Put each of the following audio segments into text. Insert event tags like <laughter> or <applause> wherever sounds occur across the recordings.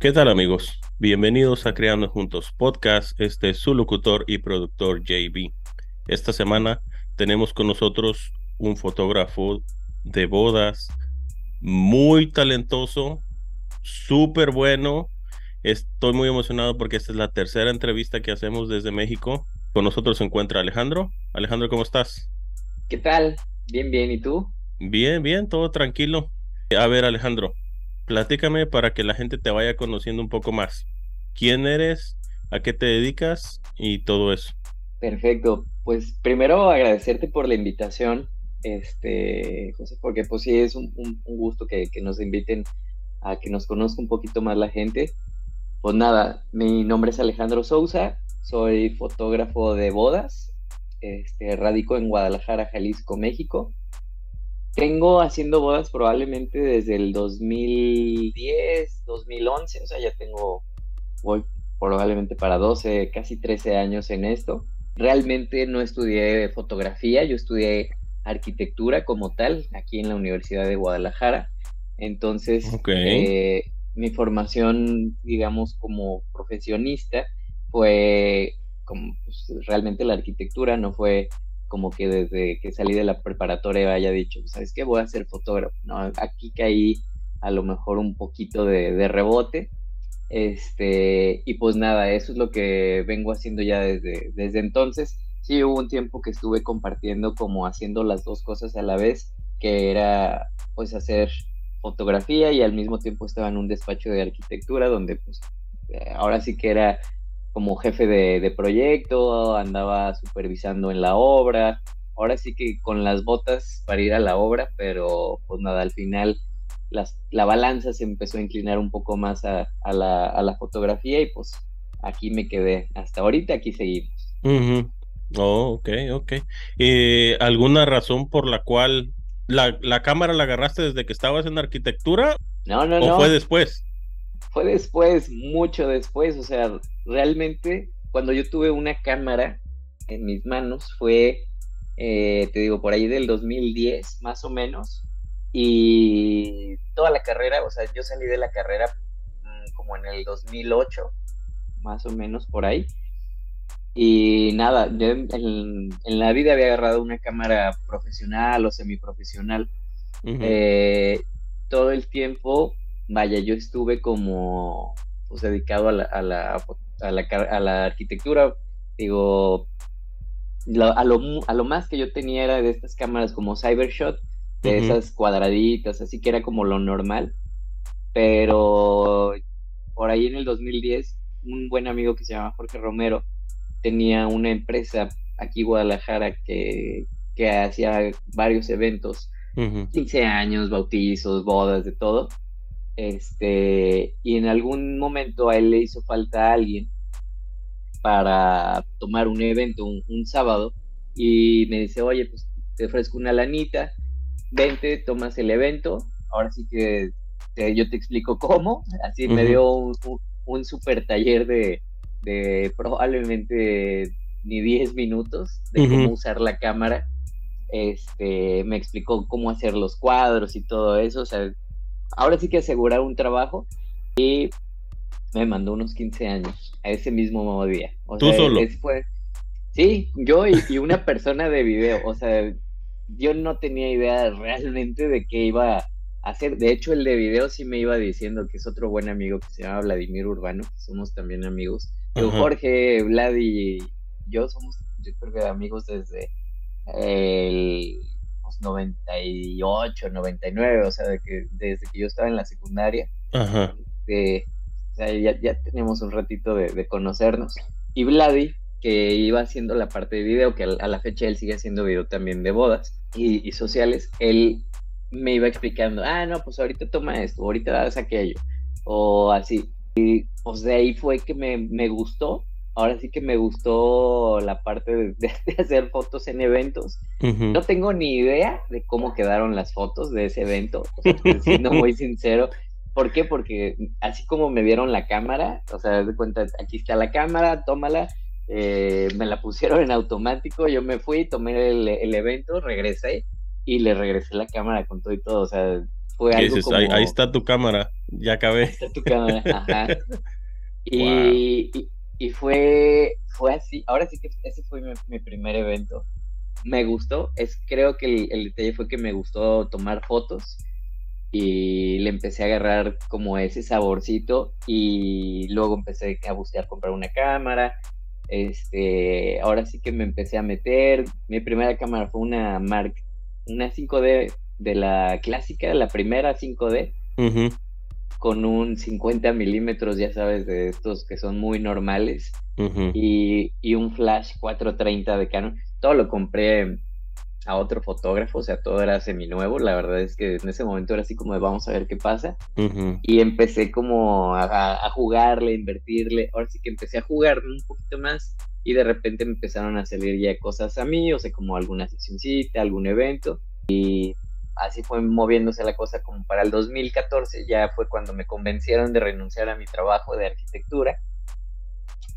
¿Qué tal amigos? Bienvenidos a Creando Juntos Podcast. Este es su locutor y productor JB. Esta semana tenemos con nosotros un fotógrafo de bodas muy talentoso, súper bueno. Estoy muy emocionado porque esta es la tercera entrevista que hacemos desde México. Con nosotros se encuentra Alejandro. Alejandro, ¿cómo estás? ¿Qué tal? Bien, bien. ¿Y tú? Bien, bien, todo tranquilo. A ver, Alejandro, platícame para que la gente te vaya conociendo un poco más. ¿Quién eres? ¿A qué te dedicas? Y todo eso. Perfecto. Pues primero agradecerte por la invitación, este, José, porque pues sí es un, gusto que, nos inviten a que nos conozca un poquito más la gente. Pues nada, mi nombre es Alejandro Sousa, soy fotógrafo de bodas, este, radico en Guadalajara, Jalisco, México. Tengo haciendo bodas probablemente desde el 2010, 2011, o sea, ya tengo, voy probablemente para 12, casi 13 años en esto. Realmente no estudié fotografía, yo estudié arquitectura como tal, aquí en la Universidad de Guadalajara. Entonces, eh, mi formación, digamos, como profesionista fue como pues, realmente la arquitectura, no fue como que desde que salí de la preparatoria haya dicho, ¿sabes qué? Voy a ser fotógrafo. No, aquí caí a lo mejor un poquito de, rebote. Este, y pues nada, eso es lo que vengo haciendo ya desde, desde entonces. Sí, hubo un tiempo que estuve compartiendo como haciendo las dos cosas a la vez, que era pues hacer fotografía y al mismo tiempo estaba en un despacho de arquitectura donde pues eh, ahora sí que era como jefe de, proyecto, andaba supervisando en la obra, ahora sí que con las botas para ir a la obra, pero pues nada, al final las, la balanza se empezó a inclinar un poco más a, la, fotografía y pues aquí me quedé. Hasta ahorita aquí seguimos. Oh, ok, ok. Eh, ¿Alguna razón por la cual la, la, cámara la agarraste desde que estabas en arquitectura? No, no, no. ¿O fue después? fue después, mucho después, o sea, realmente cuando yo tuve una cámara en mis manos fue, eh, te digo, por ahí del 2010 más o menos, y toda la carrera, o sea, yo salí de la carrera mm, como en el 2008, más o menos por ahí, y nada, yo en, la vida había agarrado una cámara profesional o semiprofesional. Eh, todo el tiempo vaya, yo estuve como pues, dedicado a la, a la, a la, a la arquitectura, digo, a, lo, a lo más que yo tenía era de estas cámaras como Cybershot, de esas cuadraditas, así que era como lo normal, pero por ahí en el 2010, un buen amigo que se llama Jorge Romero tenía una empresa aquí en Guadalajara que, que hacía varios eventos, 15 años, bautizos, bodas, de todo. Este, y en algún momento a él le hizo falta a alguien para tomar un evento un, sábado y me dice, oye, pues te ofrezco una lanita, vente, tomas el evento, ahora sí que yo te explico cómo, así me dio un, super taller de, probablemente ni 10 minutos de cómo usar la cámara, este, me explicó cómo hacer los cuadros y todo eso, o sea, ahora sí que asegurar un trabajo y me mandó unos 15 años a ese mismo día. O ¿Tú solo? sí, yo y, una persona de video, o sea, yo no tenía idea realmente de qué iba a hacer. De hecho, el de video sí me iba diciendo que es otro buen amigo que se llama Vladimir Urbano, que somos también amigos. Jorge, Vlad y yo somos, yo creo que amigos desde el 98, 99, o sea, de que, desde que yo estaba en la secundaria. Ajá. Este, o sea, ya, tenemos un ratito de, conocernos. Y Vladi, que iba haciendo la parte de video, que a, la fecha él sigue haciendo video también de bodas y, sociales, él me iba explicando, ah, no, pues ahorita toma esto, ahorita haz aquello, o así. Y pues de ahí fue que me, me gustó ahora sí que me gustó la parte de, <laughs> hacer fotos en eventos. No tengo ni idea de cómo quedaron las fotos de ese evento, siendo muy sincero. ¿Por qué? Porque así como me dieron la cámara, o sea, de cuenta, aquí está la cámara, tómala, eh, me la pusieron en automático, yo me fui, tomé el, evento, regresé y le regresé la cámara con todo y todo, o sea, fue algo como... ahí, está tu cámara, ya acabé. Ahí está tu cámara, ajá. <laughs> Y, y, fue, fue así, ahora sí que ese fue mi, primer evento. Me gustó, es creo que el, el, detalle fue que me gustó tomar fotos y le empecé a agarrar como ese saborcito y luego empecé a buscar comprar una cámara. Este, ahora sí que me empecé a meter. Mi primera cámara fue una Mark, una 5D de la clásica, la primera 5D, con un 50 milímetros, ya sabes, de estos que son muy normales, y, y, un flash 430 de Canon. Todo lo compré a otro fotógrafo, o sea, todo era seminuevo, la verdad es que en ese momento era así como de vamos a ver qué pasa, y empecé como a, jugarle, a invertirle, ahora sí que empecé a jugar un poquito más, y de repente me empezaron a salir ya cosas a mí, o sea, como alguna sesioncita, algún evento, y así fue moviéndose la cosa como para el 2014, ya fue cuando me convencieron de renunciar a mi trabajo de arquitectura,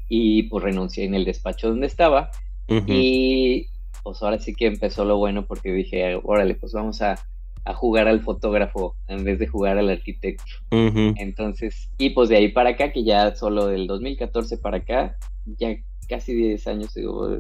y pues renuncié en el despacho donde estaba, y pues ahora sí que empezó lo bueno porque dije, órale, pues vamos a, jugar al fotógrafo en vez de jugar al arquitecto. Entonces, y pues de ahí para acá, que ya solo del 2014 para acá, ya casi 10 años digo,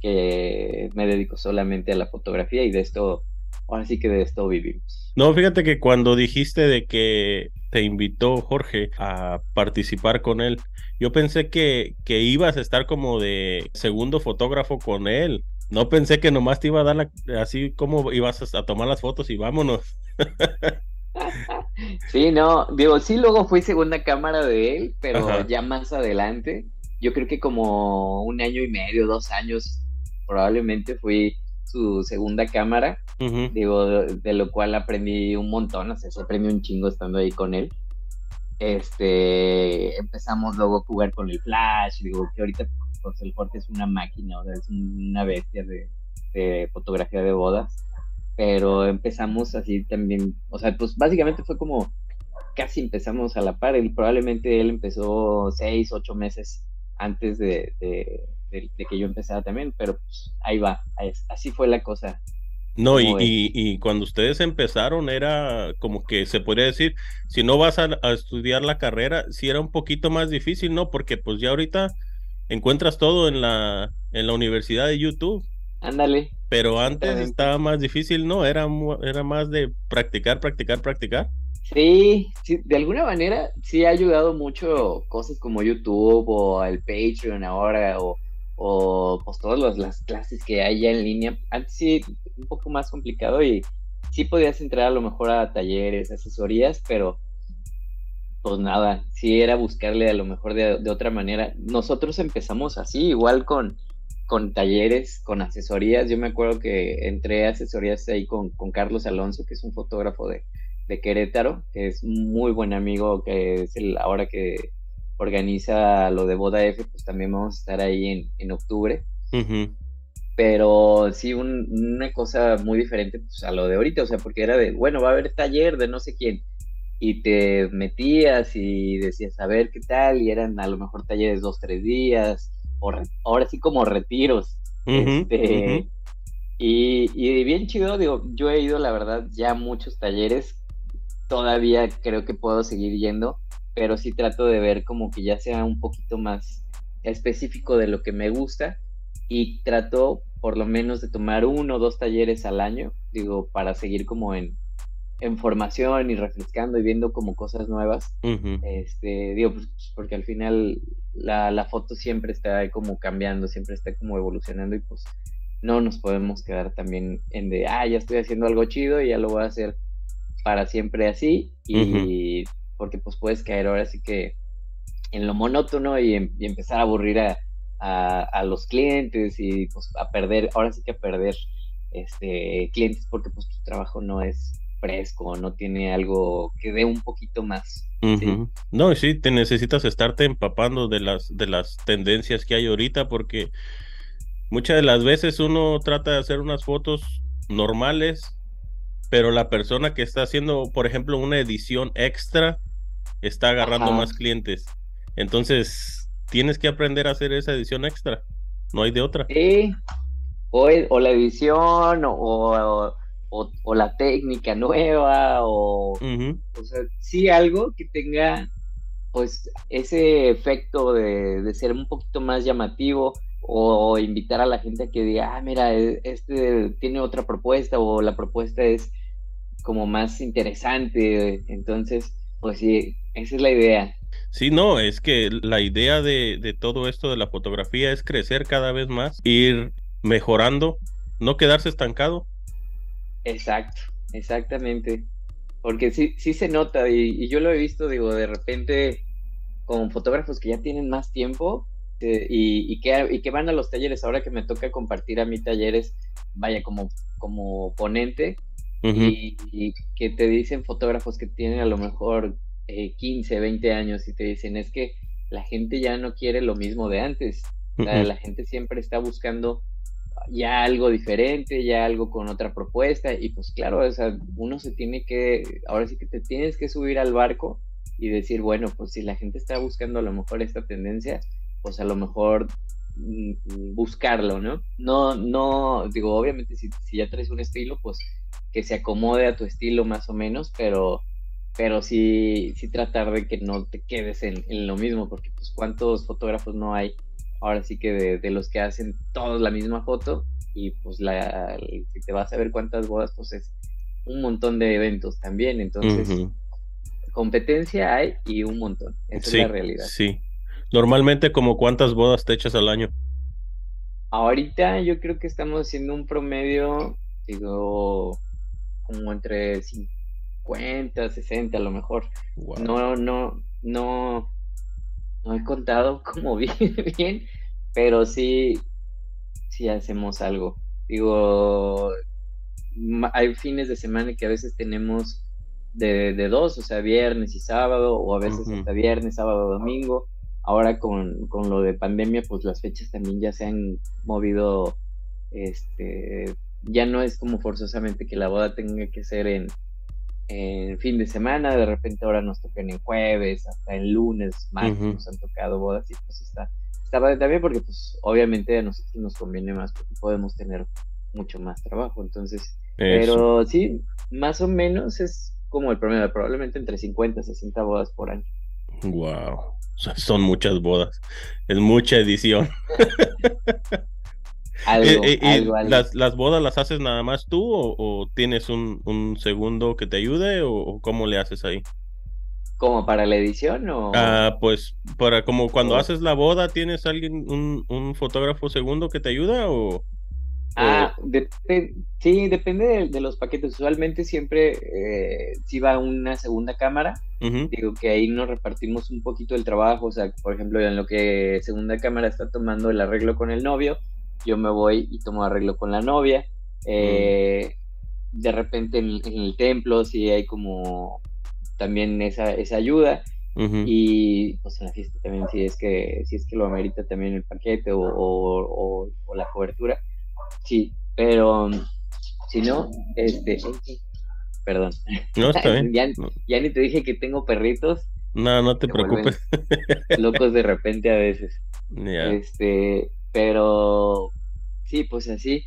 que me dedico solamente a la fotografía y de esto, ahora sí que de esto vivimos. No, fíjate que cuando dijiste de que te invitó Jorge a participar con él, yo pensé que, que ibas a estar como de segundo fotógrafo con él. No pensé que nomás te iba a dar la, así como ibas a, tomar las fotos y vámonos. <laughs> sí, no, digo, sí, luego fui segunda cámara de él, pero ya más adelante, yo creo que como un año y medio, dos años, probablemente fui su segunda cámara, digo, de, lo cual aprendí un montón, o sea, se aprendí un chingo estando ahí con él. Este, empezamos luego a jugar con el flash, digo, que ahorita pues el Forte es una máquina, o sea, es una bestia de, fotografía de bodas. Pero empezamos así también, o sea, pues básicamente fue como casi empezamos a la par. Y probablemente él empezó seis, ocho meses antes de, que yo empezara también, pero pues ahí va, así fue la cosa. No, y, y, cuando ustedes empezaron era como que se podría decir, si no vas a, a, estudiar la carrera, sí era un poquito más difícil, ¿no? Porque pues ya ahorita encuentras todo en la, en la universidad de YouTube. Ándale. Pero antes estaba más difícil, ¿no? Era, era más de practicar, practicar, practicar. Sí, sí, de alguna manera sí ha ayudado mucho cosas como YouTube o el Patreon ahora o, o pues todas las clases que hay ya en línea. Antes sí, un poco más complicado y sí podías entrar a lo mejor a talleres, asesorías, pero pues nada, sí era buscarle a lo mejor de, otra manera. Nosotros empezamos así, igual con, con talleres, con asesorías. Yo me acuerdo que entré a asesorías ahí con, Carlos Alonso, que es un fotógrafo de, Querétaro, que es muy buen amigo, que es el ahora que organiza lo de Boda F, pues también vamos a estar ahí en, octubre. Pero sí, una cosa muy diferente pues, a lo de ahorita, o sea, porque era de, bueno, va a haber taller de no sé quién y te metías y decías a ver qué tal y eran a lo mejor talleres dos, tres días, o ahora sí como retiros. este, Y, y, bien chido, digo, yo he ido la verdad ya a muchos talleres, todavía creo que puedo seguir yendo, pero sí trato de ver como que ya sea un poquito más específico de lo que me gusta y trato por lo menos de tomar uno o dos talleres al año, digo, para seguir como en, en formación y refrescando y viendo como cosas nuevas. Este, digo, pues, porque al final la, la, foto siempre está como cambiando, siempre está como evolucionando y pues no nos podemos quedar también en de, ah, ya estoy haciendo algo chido y ya lo voy a hacer para siempre así y porque pues puedes caer ahora sí que en lo monótono y, em, empezar a aburrir a, a, los clientes y pues a perder, ahora sí que a perder este clientes porque pues tu trabajo no es fresco, no tiene algo que dé un poquito más. No, sí, te necesitas estarte empapando de las, de las tendencias que hay ahorita porque muchas de las veces uno trata de hacer unas fotos normales, pero la persona que está haciendo, por ejemplo, una edición extra, está agarrando más clientes. Entonces, tienes que aprender a hacer esa edición extra. No hay de otra. Sí. O, o la edición, o, o, la técnica nueva, o, o sea, sí algo que tenga pues ese efecto de, de, ser un poquito más llamativo o invitar a la gente a que diga, ah, mira, e, este tiene otra propuesta o la propuesta es como más interesante. Entonces, pues sí, esa es la idea. Sí, no, es que la idea de, de todo esto de la fotografía es crecer cada vez más, ir mejorando, no quedarse estancado. Exacto, exactamente. Porque sí, sí se nota y, yo lo he visto, digo, de repente con fotógrafos que ya tienen más tiempo eh, y, que, y que van a los talleres, ahora que me toca compartir a mí talleres, vaya como, como ponente, y, que te dicen fotógrafos que tienen a lo mejor 15, eh, 20 años y te dicen es que la gente ya no quiere lo mismo de antes, la gente siempre está buscando ya algo diferente, ya algo con otra propuesta y pues claro, o sea, uno se tiene que, ahora sí que te tienes que subir al barco y decir, bueno, pues si la gente está buscando a lo mejor esta tendencia, pues a lo mejor mm, mm, buscarlo, ¿no? No, no, digo, obviamente si, ya traes un estilo, pues que se acomode a tu estilo más o menos, pero, pero sí, sí tratar de que no te quedes en, en lo mismo, porque pues cuántos fotógrafos no hay ahora sí que de, los que hacen todos la misma foto y pues la, si te vas a ver cuántas bodas, pues es un montón de eventos también, entonces competencia hay y un montón, esa es la realidad. Sí, normalmente como cuántas bodas te echas al año. Ahorita yo creo que estamos haciendo un promedio, digo, como entre 50, 60 a lo mejor. No, no, no, no he contado <laughs> como bien, bien, pero sí, sí hacemos algo. Digo, hay fines de semana que a veces tenemos de, de dos, o sea, viernes y sábado, o a veces hasta viernes, sábado, domingo. Ahora con, con, lo de pandemia, pues las fechas también ya se han movido, este, ya no es como forzosamente que la boda tenga que ser en, en fin de semana, de repente ahora nos tocan en jueves, hasta en lunes, martes nos han tocado bodas y pues está, está también porque pues obviamente a nosotros nos conviene más porque podemos tener mucho más trabajo, entonces, pero sí, más o menos es como el promedio, probablemente entre 50 y 60 bodas por año. Wow, son muchas bodas, es mucha edición. <laughs> Eh, eh, Las, ¿Las, bodas las haces nada más tú o, tienes un, segundo que te ayude o, cómo le haces ahí? ¿Como para la edición o...? Ah, pues para como cuando haces la boda, ¿tienes alguien, un, fotógrafo segundo que te ayuda o...? Ah, sí, depende de, los paquetes. Usualmente siempre eh, si va una segunda cámara. Digo que ahí nos repartimos un poquito el trabajo. O sea, por ejemplo, en lo que segunda cámara está tomando el arreglo con el novio, yo me voy y tomo arreglo con la novia. Eh, de repente en, el templo sí hay como también esa, esa ayuda. Y pues en la fiesta también si es que, si es que lo amerita también el paquete o, la cobertura. Sí, pero si no, este, perdón. No, está bien. <laughs> ya, ni te dije que tengo perritos. No, no te preocupes. <laughs> Locos de repente a veces. Este, pero sí, pues así.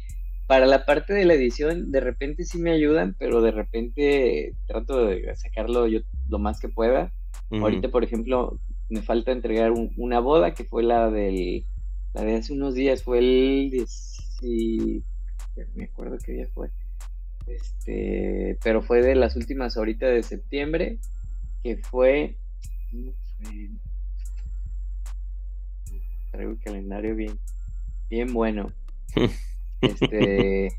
Para la parte de la edición, de repente sí me ayudan, pero de repente trato de sacarlo yo lo más que pueda. Ahorita, por ejemplo, me falta entregar una boda que fue la del la de hace unos días, fue el 10, me acuerdo qué día fue. Este, pero fue de las últimas ahorita de septiembre, que fue, fue? Traigo el calendario bien bien bueno. <laughs> este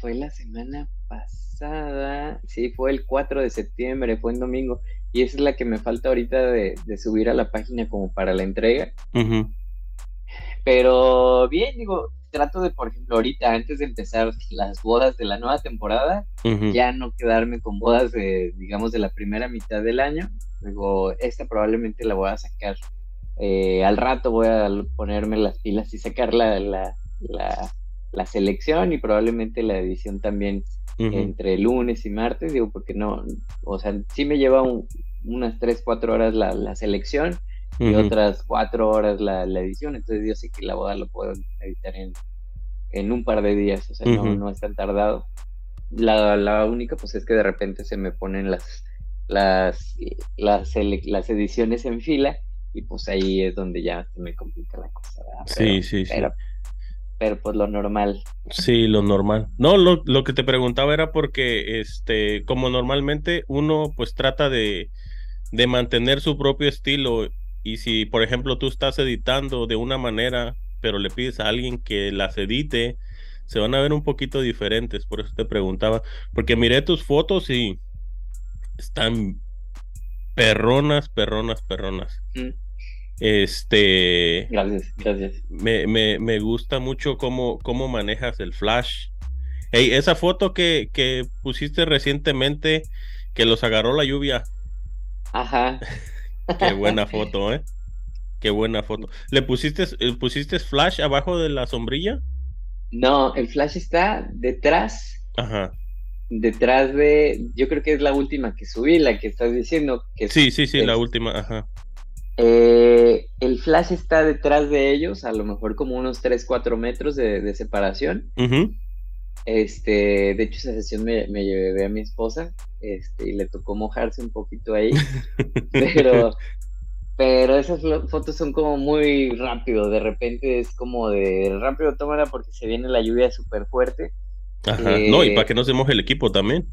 fue la semana pasada, sí, fue el 4 de septiembre, fue en domingo, y esa es la que me falta ahorita de, subir a la página como para la entrega. Pero bien, digo, trato de, por ejemplo, ahorita, antes de empezar las bodas de la nueva temporada, ya no quedarme con bodas de, digamos, de la primera mitad del año. Digo, esta probablemente la voy a sacar eh, al rato voy a ponerme las pilas y sacar la, la, la, selección y probablemente la edición también entre lunes y martes, digo, porque no, o sea, sí me lleva unas 3, 4 horas la, la selección y otras 4 horas la, edición, entonces yo sé que la boda lo puedo editar en, en un par de días, o sea, no, no es tan tardado. La, la única pues es que de repente se me ponen las, las, las, las ediciones en fila y pues ahí es donde ya se me complica la cosa. sí, sí, sí. Pero, pues lo normal. Sí, lo normal. No, lo, lo, que te preguntaba era porque, este, como normalmente uno pues trata de, de mantener su propio estilo y si, por ejemplo, tú estás editando de una manera, pero le pides a alguien que las edite, se van a ver un poquito diferentes. Por eso te preguntaba, porque miré tus fotos y están perronas, perronas, perronas. Mm. Este. Gracias, gracias. Me, me, me, gusta mucho cómo, cómo manejas el flash. Hey, esa foto que, que pusiste recientemente, que los agarró la lluvia. Ajá. <laughs> Qué buena <laughs> foto, ¿eh? Qué buena foto. ¿Le pusiste, eh, pusiste flash abajo de la sombrilla? No, el flash está detrás. Ajá detrás de, yo creo que es la última que subí, la que estás diciendo. Que sí, sí, sí, la última, ajá. Eh, el flash está detrás de ellos, a lo mejor como unos 3, 4 metros de, separación. Este, de hecho, esa sesión me, me, llevé a mi esposa, este, y le tocó mojarse un poquito ahí. <laughs> pero, pero esas fotos son como muy rápido, de repente es como de rápido tómala porque se viene la lluvia súper fuerte Ajá. no, y para eh, que no se moje el equipo también.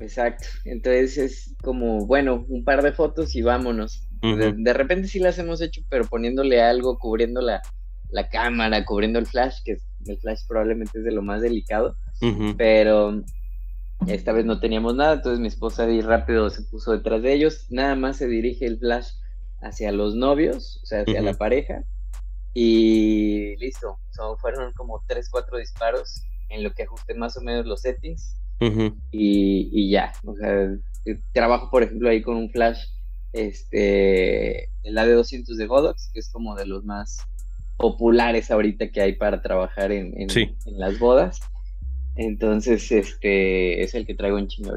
Exacto. Entonces es como, bueno, un par de fotos y vámonos. De, repente sí las hemos hecho, pero poniéndole algo, cubriendo la, la cámara, cubriendo el flash, que el flash probablemente es de lo más delicado. Pero esta vez no teníamos nada, entonces mi esposa ahí rápido se puso detrás de ellos. Nada más se dirige el flash hacia los novios, o sea, hacia la pareja. Y listo. fueron como tres, cuatro disparos en lo que ajusté más o menos los settings y, ya, o sea, eh, trabajo por ejemplo ahí con un flash, este, el AD200 de Godox, que es como de los más populares ahorita que hay para trabajar en, en, las bodas. Entonces, este, es el que traigo en chingo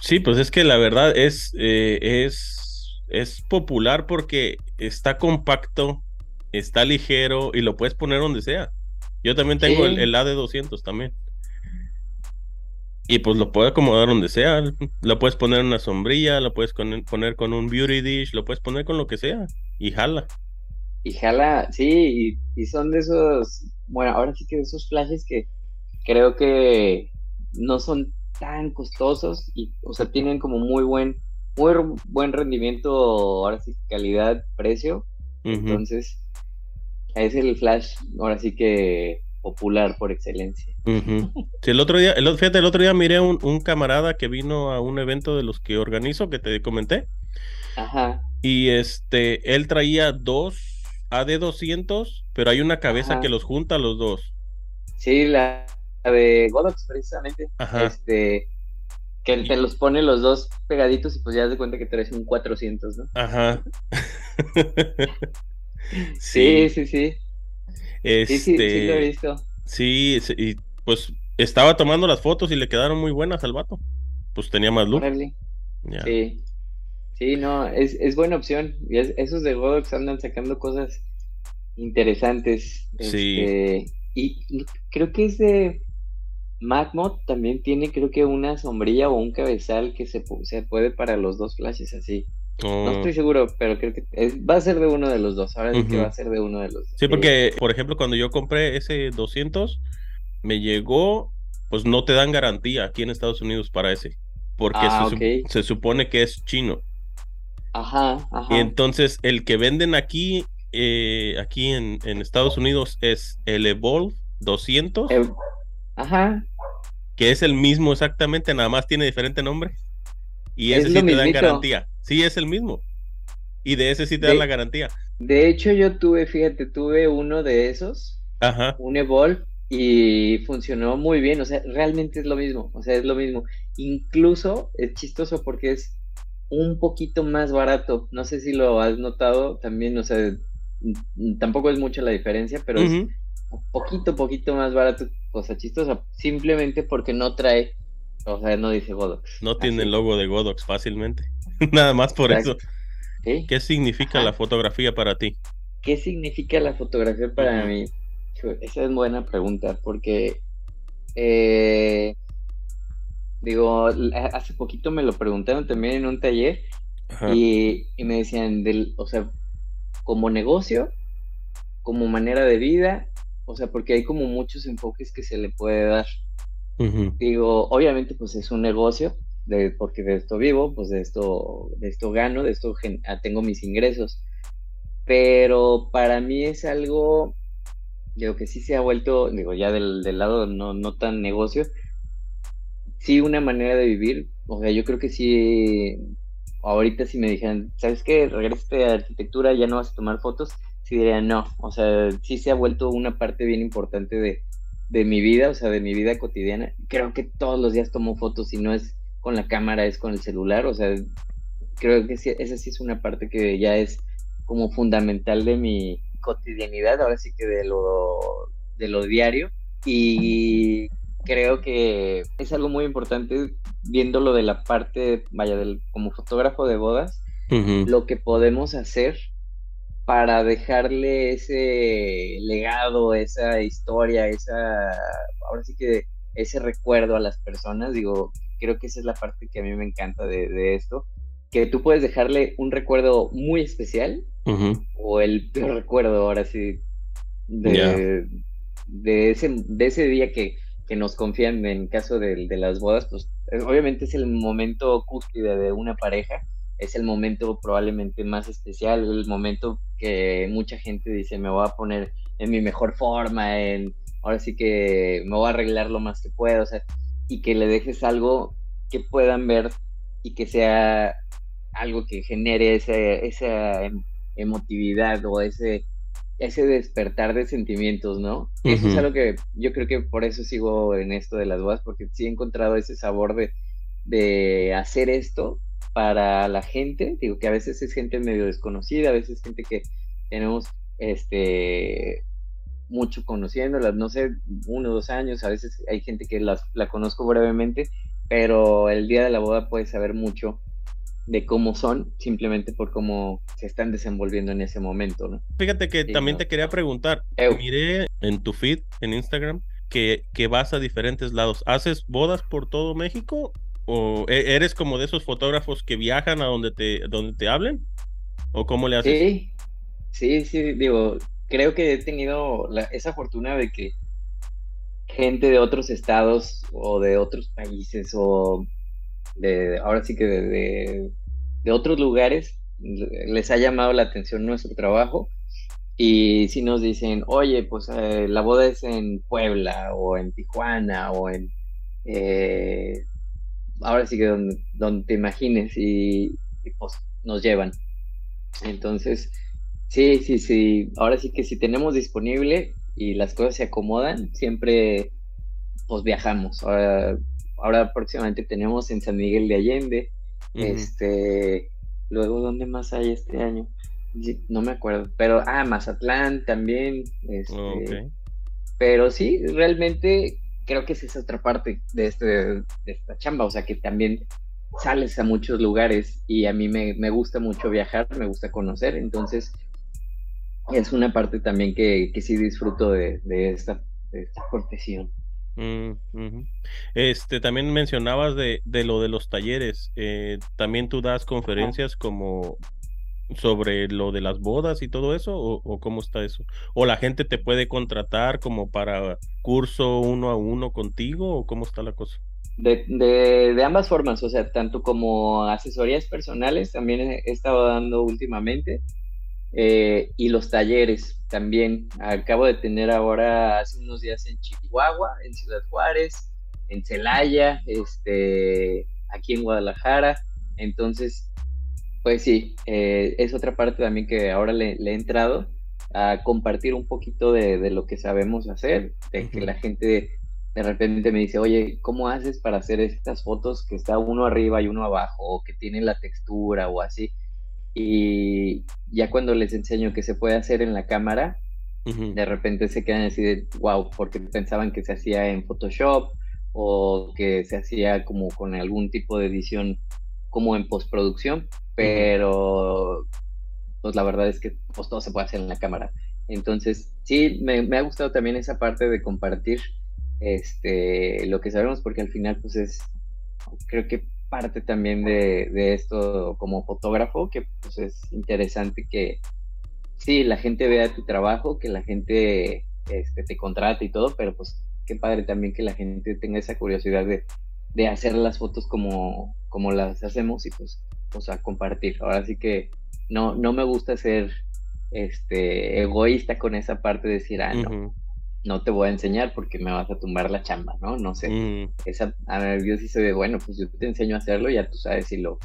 Sí, pues es que la verdad es, eh, es, es popular porque está compacto, está ligero y lo puedes poner donde sea. Yo también tengo el, el, AD200 también. Y pues lo puedes acomodar donde sea. Lo puedes poner en una sombrilla, lo puedes poner con un beauty dish, lo puedes poner con lo que sea. Y jala. Y jala, sí, y, son de esos, bueno, ahora sí que de esos flashes que creo que no son tan costosos y, o sea, tienen como muy buen, muy buen rendimiento, ahora sí calidad, precio. Entonces, es el Flash, ahora sí que popular por excelencia. el otro día, el, fíjate, el otro día miré un, un camarada que vino a un evento de los que organizo, que te comenté. Ajá. Y este, él traía dos AD200, pero hay una cabeza que los junta los dos. Sí, la, de Godox, precisamente. Ajá. Este, que te los pone los dos pegaditos y pues ya de cuenta que traes un 400, ¿no? Ajá. <laughs> Sí, sí, sí. Este, sí, sí, sí, lo he visto. Sí, y pues estaba tomando las fotos y le quedaron muy buenas al vato. Pues tenía más luz. Sí. Sí, no, es, es buena opción. Y esos de Godox andan sacando cosas interesantes. Sí. Este, y creo que es de MacMod también tiene, creo que una sombrilla o un cabezal que se, se puede para los dos flashes así. No estoy seguro, pero creo que va a ser de uno de los dos. Ahora que va a ser de uno de los dos. Sí, porque, por ejemplo, cuando yo compré ese 200, me llegó, pues no te dan garantía aquí en Estados Unidos para ese. Porque ah, se, supone que es chino. Ajá, ajá. Y entonces el que venden aquí, eh, aquí en, Estados Unidos es el Evolve 200. ajá. Que es el mismo exactamente, nada más tiene diferente nombre. Y ese sí te dan garantía. Sí, es el mismo. Y de ese sí te dan la garantía. De hecho, yo tuve, fíjate, tuve uno de esos. Ajá. Un Evolve y funcionó muy bien. O sea, realmente es lo mismo. O sea, es lo mismo. Incluso es chistoso porque es un poquito más barato. No sé si lo has notado también. O sea, tampoco es mucha la diferencia, pero es un poquito, poquito más barato. Cosa chistosa. Simplemente porque no trae. O sea, no dice Godox. No tiene el logo de Godox fácilmente. <laughs> Nada más por eso. ¿Qué significa la fotografía para ti? ¿Qué significa la fotografía para mí? Esa es buena pregunta, porque eh, digo, hace poquito me lo preguntaron también en un taller y, me decían, del, o sea, como negocio, como manera de vida, o sea, porque hay como muchos enfoques que se le puede dar. Digo, obviamente pues es un negocio, de, porque de esto vivo, pues de esto, de esto gano, de esto ah, tengo mis ingresos. Pero para mí es algo, digo que sí se ha vuelto, digo ya del, del lado no, no tan negocio, sí una manera de vivir. O sea, yo creo que sí, ahorita si me dijeran, ¿sabes qué? Regresaste a arquitectura, ya no vas a tomar fotos, sí diría no. O sea, sí se ha vuelto una parte bien importante de, de mi vida, o sea, de mi vida cotidiana. Creo que todos los días tomo fotos y no es con la cámara, es con el celular, o sea, creo que sí, esa sí es una parte que ya es como fundamental de mi cotidianidad, ahora sí que de lo, de lo diario. Y creo que es algo muy importante viéndolo de la parte, vaya, del, como fotógrafo de bodas, lo que podemos hacer para dejarle ese legado, esa historia, esa, ahora sí que ese recuerdo a las personas, digo, creo que esa es la parte que a mí me encanta de, esto, que tú puedes dejarle un recuerdo muy especial o el peor recuerdo ahora sí de, de, ese, de ese día que, que nos confían en caso de, de, las bodas, pues obviamente es el momento cúspide de una pareja, es el momento probablemente más especial, el momento que mucha gente dice me voy a poner en mi mejor forma, en ahora sí que me voy a arreglar lo más que puedo, o sea, y que le dejes algo que puedan ver y que sea algo que genere ese, esa em, emotividad o ese, ese despertar de sentimientos, ¿no? Eso es algo que yo creo que por eso sigo en esto de las bodas, porque sí he encontrado ese sabor de, de hacer esto para la gente, digo que a veces es gente medio desconocida, a veces gente que tenemos este mucho conociéndolas, no sé, uno o dos años, a veces hay gente que las, la conozco brevemente, pero el día de la boda puedes saber mucho de cómo son, simplemente por cómo se están desenvolviendo en ese momento, ¿no? Fíjate que también te quería preguntar, miré en tu feed, en Instagram, que, que vas a diferentes lados. ¿Haces bodas por todo México? ¿O e, eres como de esos fotógrafos que viajan a donde te, donde te hablen? ¿O cómo le haces? Sí, sí, sí, digo, creo que he tenido esa fortuna de que gente de otros estados o de otros países o de ahora sí que de, de, otros lugares les ha llamado la atención nuestro trabajo y si nos dicen, oye, pues eh, la boda es en Puebla o en Tijuana o en... Eh, ahora sí que donde, donde te imagines y, y, pues nos llevan. Entonces, Sí, sí, sí. Ahora sí que si tenemos disponible y las cosas se acomodan, siempre pues viajamos. Ahora, ahora próximamente tenemos en San Miguel de Allende. Este, luego, ¿dónde más hay este año? No me acuerdo. Pero, ah, Mazatlán también. Este, Pero sí, realmente creo que esa es otra parte de, este, de esta chamba. O sea, que también sales a muchos lugares y a mí me, me gusta mucho viajar, me gusta conocer. Entonces, es una parte también que, que sí disfruto de, de, esta, profesión. Mm, este, también mencionabas de, de, lo de los talleres. Eh, ¿También tú das conferencias como sobre lo de las bodas y todo eso? ¿O, cómo está eso? ¿O la gente te puede contratar como para curso uno a uno contigo? ¿O cómo está la cosa? De, de, de ambas formas, o sea, tanto como asesorías personales, también he estado dando últimamente, eh, y los talleres también. Acabo de tener ahora hace unos días en Chihuahua, en Ciudad Juárez, en Celaya, este, aquí en Guadalajara. Entonces, pues sí, eh, es otra parte también que ahora le, he entrado a compartir un poquito de, lo que sabemos hacer, de que la gente de repente me dice, oye, ¿cómo haces para hacer estas fotos que está uno arriba y uno abajo, o que tienen la textura o así? Y ya cuando les enseño que se puede hacer en la cámara, de repente se quedan así de wow, porque pensaban que se hacía en Photoshop o que se hacía como con algún tipo de edición como en postproducción, pero pues la verdad es que pues todo se puede hacer en la cámara. Entonces, sí, me, me, ha gustado también esa parte de compartir este, lo que sabemos, porque al final, pues es, creo que parte también de, de esto como fotógrafo, que pues es interesante que sí, la gente vea tu trabajo, que la gente este, te contrate y todo, pero pues qué padre también que la gente tenga esa curiosidad de, de hacer las fotos como, como las hacemos y pues, o sea, compartir. Ahora sí que no, no me gusta ser este egoísta con esa parte de decir, ah, no, no te voy a enseñar porque me vas a tumbar la chamba, ¿no? No sé. Esa, a ver, yo sí soy de, bueno, pues yo te enseño a hacerlo, ya tú sabes si lo,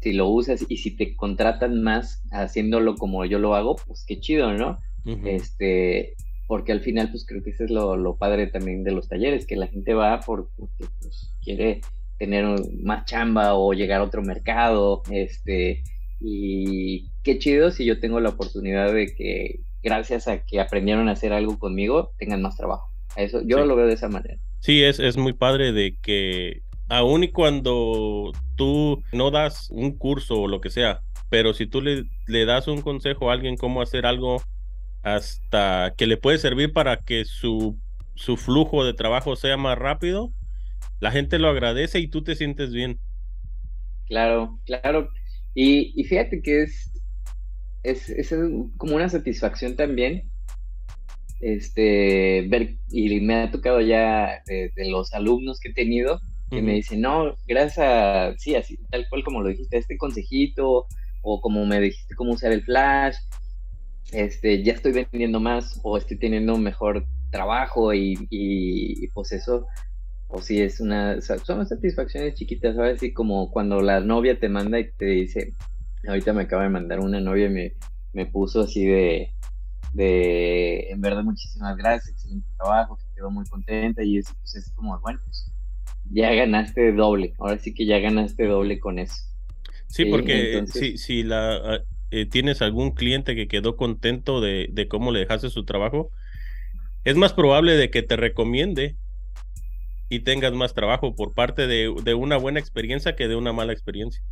si lo usas y si te contratan más haciéndolo como yo lo hago, pues qué chido, ¿no? Este, porque al final, pues creo que eso es lo, padre también de los talleres, que la gente va porque pues, quiere tener más chamba o llegar a otro mercado, este, y qué chido si yo tengo la oportunidad de que gracias a que aprendieron a hacer algo conmigo, tengan más trabajo. Eso, yo lo veo de esa manera. Sí, es, es muy padre de que aun y cuando tú no das un curso o lo que sea, pero si tú le, le das un consejo a alguien cómo hacer algo hasta que le puede servir para que su, su flujo de trabajo sea más rápido, la gente lo agradece y tú te sientes bien. Claro, claro. Y, y fíjate que es, es, es, como una satisfacción también este ver y me ha tocado ya de, los alumnos que he tenido que me dicen no gracias a sí así tal cual como lo dijiste este consejito o como me dijiste cómo usar el flash este, ya estoy vendiendo más o estoy teniendo mejor trabajo y, y, pues eso, o si es una, son satisfacciones chiquitas, ¿sabes? Y como cuando la novia te manda y te dice, ahorita me acaba de mandar una novia y me, me puso así de, de, en verdad, muchísimas gracias, excelente trabajo, que quedó muy contenta y eso, pues es como, bueno, pues ya ganaste doble, ahora sí que ya ganaste doble con eso. Sí, porque si, si la eh, tienes algún cliente que quedó contento de, de, cómo le dejaste su trabajo, es más probable de que te recomiende y tengas más trabajo por parte de, de una buena experiencia que de una mala experiencia.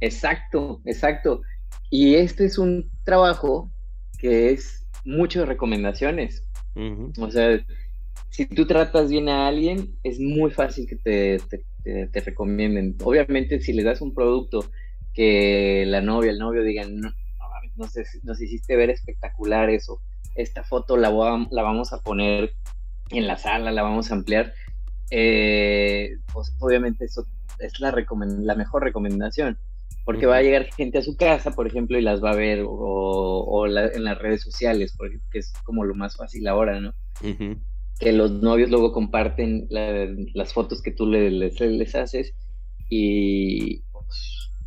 Exacto, exacto. Y este es un trabajo que es muchas recomendaciones. O sea, si tú tratas bien a alguien, es muy fácil que te, te, te, recomienden. Obviamente, si le das un producto que la novia, el novio digan, no, no, sé, nos hiciste ver espectacular eso, esta foto la, la vamos a poner en la sala, la vamos a ampliar, eh, pues obviamente eso es la, la mejor recomendación, porque va a llegar gente a su casa, por ejemplo, y las va a ver, o, en las redes sociales, porque es como lo más fácil ahora, ¿no? Que los novios luego comparten las fotos que tú les, les haces y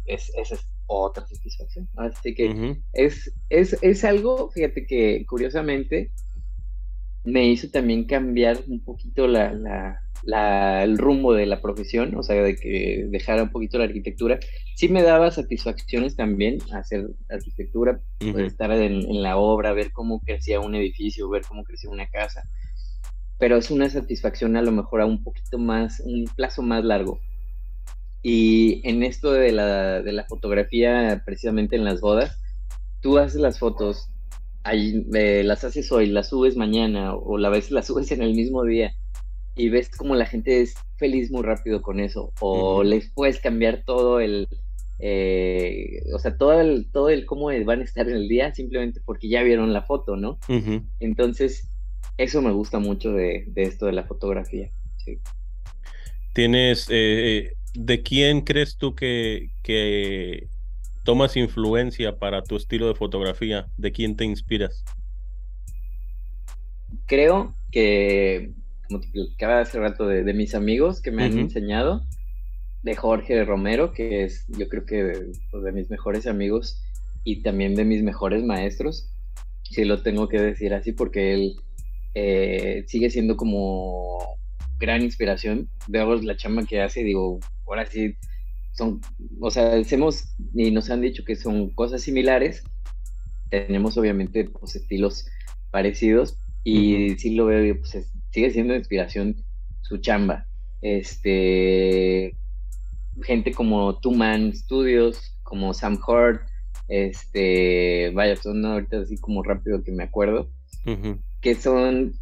es, esa es otra satisfacción. Así que es, es, es algo, fíjate que curiosamente me hizo también cambiar un poquito la, la, el rumbo de la profesión, o sea, de que dejara un poquito la arquitectura. Sí me daba satisfacciones también hacer arquitectura, pues, estar en, en, la obra, ver cómo crecía un edificio, ver cómo crecía una casa. Pero es una satisfacción a lo mejor a un poquito más, un plazo más largo. Y en esto de la, de la fotografía, precisamente en las bodas, tú haces las fotos, ahí, eh, las haces hoy, las subes mañana o la vez las subes en el mismo día y ves como la gente es feliz muy rápido con eso o les puedes cambiar todo el, eh, o sea, todo el, todo el cómo van a estar en el día simplemente porque ya vieron la foto, ¿no? Entonces, eso me gusta mucho de, de esto de la fotografía. Tienes, eh, ¿de quién crees tú que, que tomas influencia para tu estilo de fotografía? ¿De quién te inspiras? Creo que, como te platicaba hace rato, de, mis amigos que me han enseñado, de Jorge Romero, que es yo creo que de, pues, de, mis mejores amigos y también de mis mejores maestros, si lo tengo que decir así, porque él eh, sigue siendo como gran inspiración. Veo la chamba que hace y digo, ahora sí, son, o sea, hacemos y nos han dicho que son cosas similares. Tenemos obviamente pues, estilos parecidos y sí lo veo, pues sigue siendo inspiración su chamba. Este, gente como Two Man Studios, como Sam Hurt, Este, vaya, son ahorita así como rápido que me acuerdo, que son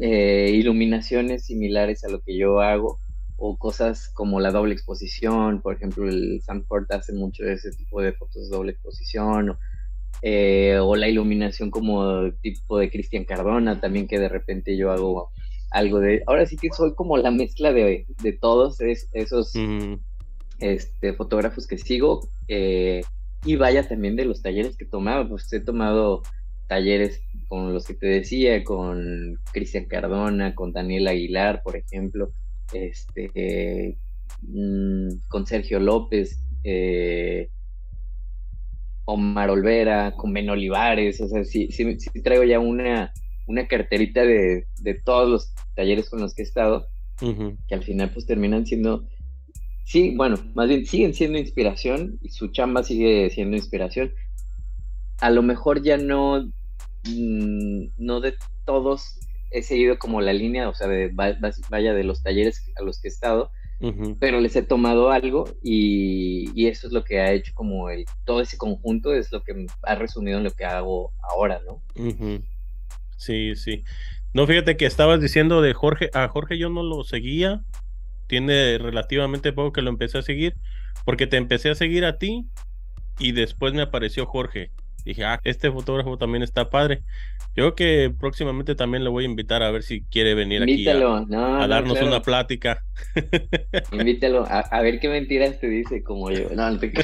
eh, iluminaciones similares a lo que yo hago o cosas como la doble exposición, por ejemplo, el Sanford hace mucho de ese tipo de fotos de doble exposición, o, eh, la iluminación como tipo de Cristian Cardona, también que de repente yo hago algo de, ahora sí que soy como la mezcla de, todos esos este, fotógrafos que sigo, eh, y vaya también de los talleres que tomaba, pues he tomado talleres con los que te decía, con Cristian Cardona, con Daniel Aguilar, por ejemplo, este, mm, con Sergio López, eh, Omar Olvera, con Ben Olivares, o sea, sí, sí, traigo ya una, una carterita de, todos los talleres con los que he estado, que al final pues terminan siendo, sí, bueno, más bien siguen siendo inspiración y su chamba sigue siendo inspiración. A lo mejor ya no, mm, no de todos he seguido como la línea, o sea, de, vaya de los talleres a los que he estado, pero les he tomado algo y, eso es lo que ha hecho como el, todo ese conjunto es lo que ha resumido en lo que hago ahora, ¿no? Sí, sí. No, fíjate que estabas diciendo de Jorge, a Jorge yo no lo seguía, tiene relativamente poco que lo empecé a seguir, porque te empecé a seguir a ti y después me apareció Jorge dije, ah, este fotógrafo también está padre. Yo creo que próximamente también le voy a invitar a ver si quiere venir aquí a, darnos una plática. Invítalo, a, ver qué mentiras te dice como yo. No, te... <laughs>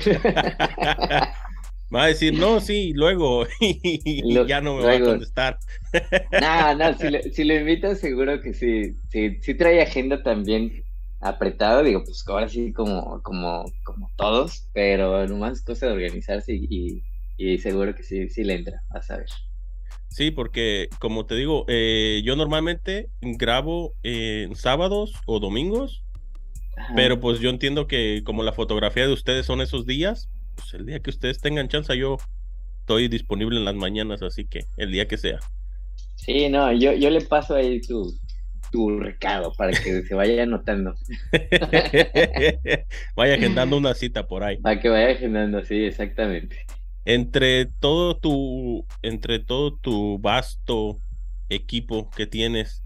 Va a decir, no, sí, luego, <laughs> y ya no me va a contestar. No, <laughs> no, si lo, si lo invitas, seguro que sí, sí, sí trae agenda también apretada, digo, pues ahora sí como, como, como todos, pero nomás cosa de organizarse y, y seguro que sí, sí le entra, a saber. Sí, porque como te digo, eh, yo normalmente grabo en sábados o domingos, pero pues yo entiendo que como la fotografía de ustedes son esos días, pues el día que ustedes tengan chance, yo estoy disponible en las mañanas, así que el día que sea. Sí, no, yo, yo le paso ahí tu, tu recado para que se vaya anotando. <laughs> vaya agendando una cita por ahí. Para que vaya agendando, sí, exactamente. Entre todo tu, entre todo tu vasto equipo que tienes,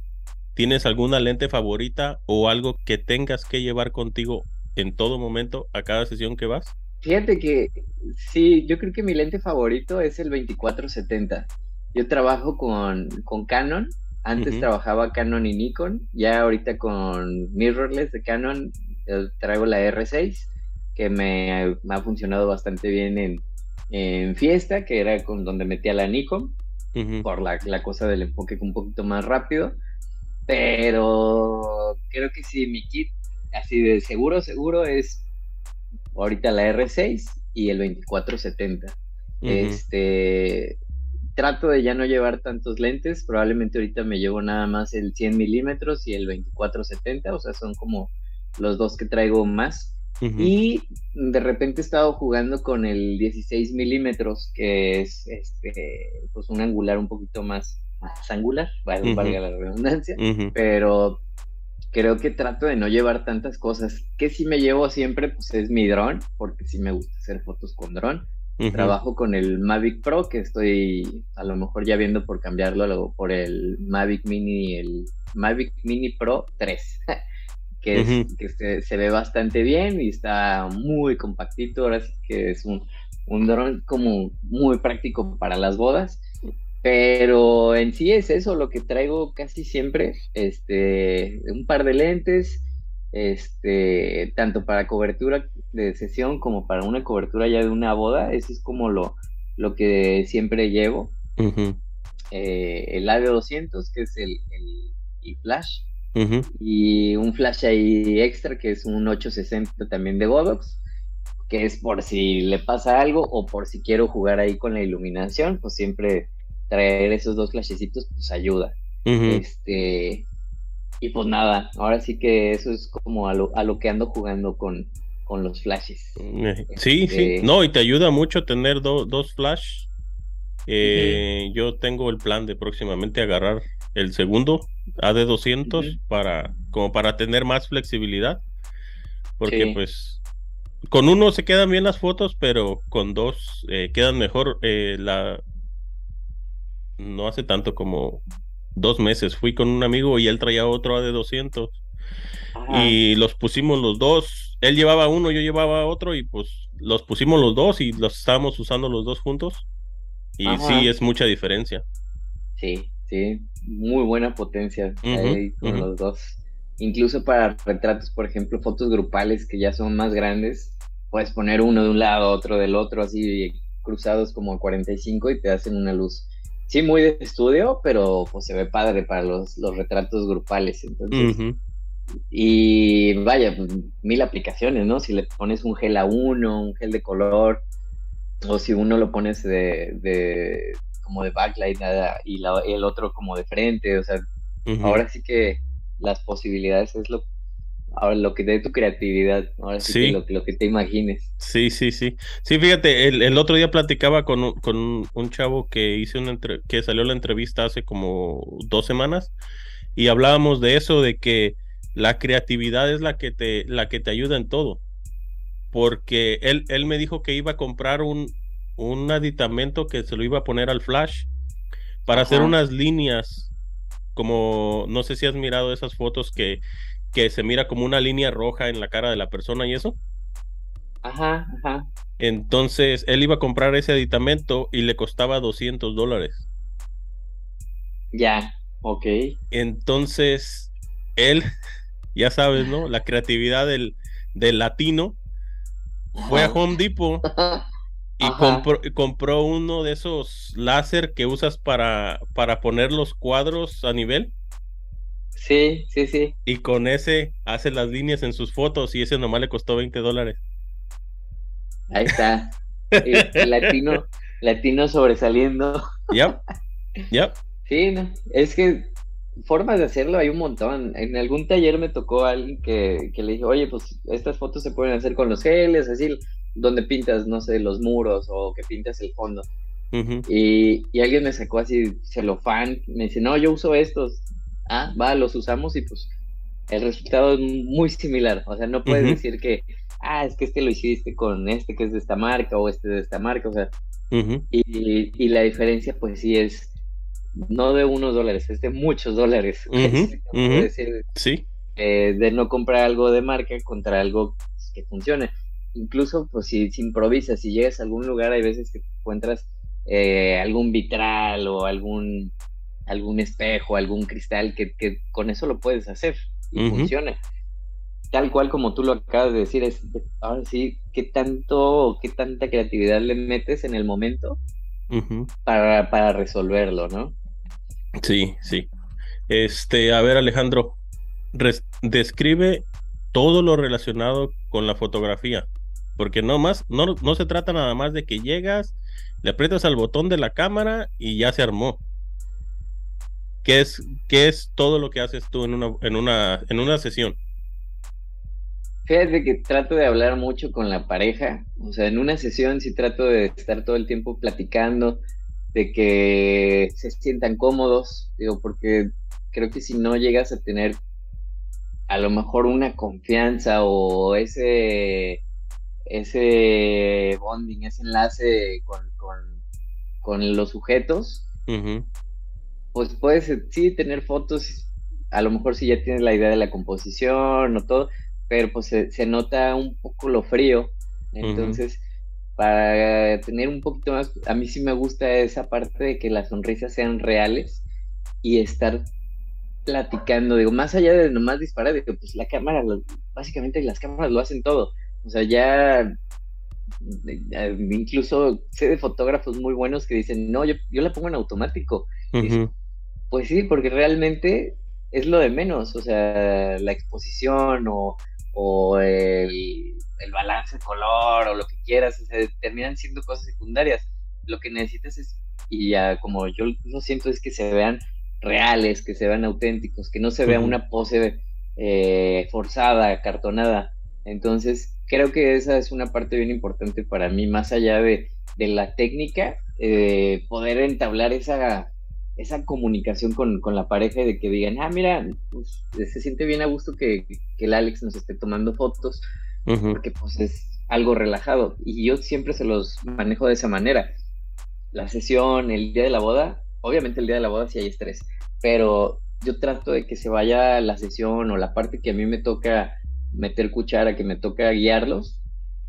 ¿tienes alguna lente favorita o algo que tengas que llevar contigo en todo momento a cada sesión que vas? Fíjate que sí, yo creo que mi lente favorito es el 2470. Yo trabajo con, con Canon. Antes trabajaba Canon y Nikon. Ya ahorita con mirrorless de Canon eh, traigo la R6, que me, me ha funcionado bastante bien en, en fiesta, que era con donde metía la Nikon, por la, cosa del enfoque un poquito más rápido. Pero creo que sí, mi kit, así de seguro, seguro, es ahorita la R6 y el 2470. Este trato de ya no llevar tantos lentes, probablemente ahorita me llevo nada más el 100 milímetros y el 2470, o sea, son como los dos que traigo más. Y de repente he estado jugando con el 16 milímetros, que es este, pues un angular un poquito más, angular, valga la redundancia, pero creo que trato de no llevar tantas cosas. Que si me llevo siempre, pues es mi dron, porque sí me gusta hacer fotos con dron. Trabajo con el Mavic Pro, que estoy a lo mejor ya viendo por cambiarlo por el Mavic Mini, el Mavic Mini Pro 3. <laughs> que, se, ve bastante bien y está muy compactito. Ahora sí que es un, un dron como muy práctico para las bodas. Pero en sí es eso lo que traigo casi siempre. Este, un par de lentes, este, tanto para cobertura de sesión como para una cobertura ya de una boda. Eso es como lo, lo que siempre llevo. Eh, el AV200, que es el, el flash, y un flash ahí extra que es un 860 también de Godox, que es por si le pasa algo o por si quiero jugar ahí con la iluminación, pues siempre traer esos dos flashecitos pues ayuda. Este y pues nada, ahora sí que eso es como a lo, a lo que ando jugando con, con los flashes. Eh, sí, sí, este no, y te ayuda mucho tener dos flash. Eh, yo tengo el plan de próximamente agarrar el segundo AD200 para como para tener más flexibilidad porque pues con uno se quedan bien las fotos, pero con dos eh, quedan mejor. Eh, la no hace tanto como dos meses fui con un amigo y él traía otro de 200 y los pusimos los dos. Él llevaba uno, yo llevaba otro y pues los pusimos los dos y los estábamos usando los dos juntos. Y sí, es mucha diferencia. Sí, sí, muy buena potencia ahí con los dos. Incluso para retratos, por ejemplo, fotos grupales que ya son más grandes, puedes poner uno de un lado, otro del otro, así cruzados como a 45 y te hacen una luz. Sí, muy de estudio, pero pues se ve padre para los, los retratos grupales. Entonces, y vaya, pues, mil aplicaciones, ¿no? Si le pones un gel a uno, un gel de color, o si uno lo pones de, como de backlight y el otro como de frente, o sea, ahora sí que las posibilidades es lo ahora lo que dé tu creatividad, ahora sí, que lo, que te imagines. Sí, sí, sí. Sí, fíjate, el, otro día platicaba con, un, con un chavo que hice una que salió la entrevista hace como dos semanas y hablábamos de eso, de que la creatividad es la que te, la que te ayuda en todo. Porque él, él me dijo que iba a comprar un, un aditamento que se lo iba a poner al flash para hacer unas líneas, como no sé si has mirado esas fotos que, que se mira como una línea roja en la cara de la persona y eso. Ajá, ajá. Entonces él iba a comprar ese aditamento y le costaba 200 dólares. Ya, ok. Entonces él <laughs> ya sabes, ¿no? La creatividad del, del latino. Fue a Home Depot <laughs> y compró, compró, uno de esos láser que usas para, para poner los cuadros a nivel. Sí, sí, sí. Y con ese hace las líneas en sus fotos y ese nomás le costó 20 dólares. Ahí está. <laughs> El, latino, latino sobresaliendo. Ya, ya. Sí, no, es que formas de hacerlo hay un montón. En algún taller me tocó a alguien que, le dije, oye, pues estas fotos se pueden hacer con los geles, así, donde pintas, no sé, los muros o que pintas el fondo. y, alguien me sacó así celofán, me dice, no, yo uso estos. Ah, va, los usamos y pues el resultado es muy similar. O sea, no puedes decir que, ah, es que este lo hiciste con este que es de esta marca o este de esta marca. O sea, y, y la diferencia pues sí es no de unos dólares, es de muchos dólares. <laughs> sí. Eh, de no comprar algo de marca contra algo que funcione. Incluso, pues si, improvisas, si llegas a algún lugar, hay veces que encuentras eh, algún vitral o algún, algún espejo, algún cristal, que, con eso lo puedes hacer y funciona. Tal cual como tú lo acabas de decir, es ahora sí, qué tanto, qué tanta creatividad le metes en el momento para, para resolverlo, ¿no? Sí, sí. Este, a ver, Alejandro, describe todo lo relacionado con la fotografía, porque no más, no, no se trata nada más de que llegas, le aprietas al botón de la cámara y ya se armó. ¿Qué es, qué es todo lo que haces tú en una, en una, en una sesión? Fíjate que trato de hablar mucho con la pareja, o sea, en una sesión sí trato de estar todo el tiempo platicando, de que se sientan cómodos, digo, porque creo que si no llegas a tener a lo mejor una confianza o ese, ese bonding, ese enlace con, los sujetos, pues puedes sí tener fotos, a lo mejor si ya tienes la idea de la composición o todo, pero pues se, nota un poco lo frío, entonces para tener un poquito más, a mí sí me gusta esa parte de que las sonrisas sean reales y estar platicando, digo, más allá de nomás disparar, digo, pues la cámara, básicamente las cámaras lo hacen todo, o sea, ya incluso sé de fotógrafos muy buenos que dicen, no, yo, yo la pongo en automático. pues sí, porque realmente es lo de menos, o sea, la exposición o, o el el balance de color o lo que quieras, o sea, terminan siendo cosas secundarias. Lo que necesitas es, y ya como yo lo siento, es que se vean reales, que se vean auténticos, que no se vea una pose eh, forzada, cartonada. Entonces, creo que esa es una parte bien importante para mí, más allá de, la técnica, eh, poder entablar esa, esa comunicación con, la pareja de que digan, ah, mira, pues, se siente bien a gusto que, que el Alex nos esté tomando fotos, porque pues es, algo relajado. Y yo siempre se los manejo de esa manera. La sesión, el día de la boda, obviamente el día de la boda sí hay estrés, pero yo trato de que se vaya la sesión o la parte que a mí me toca meter cuchara, que me toca guiarlos,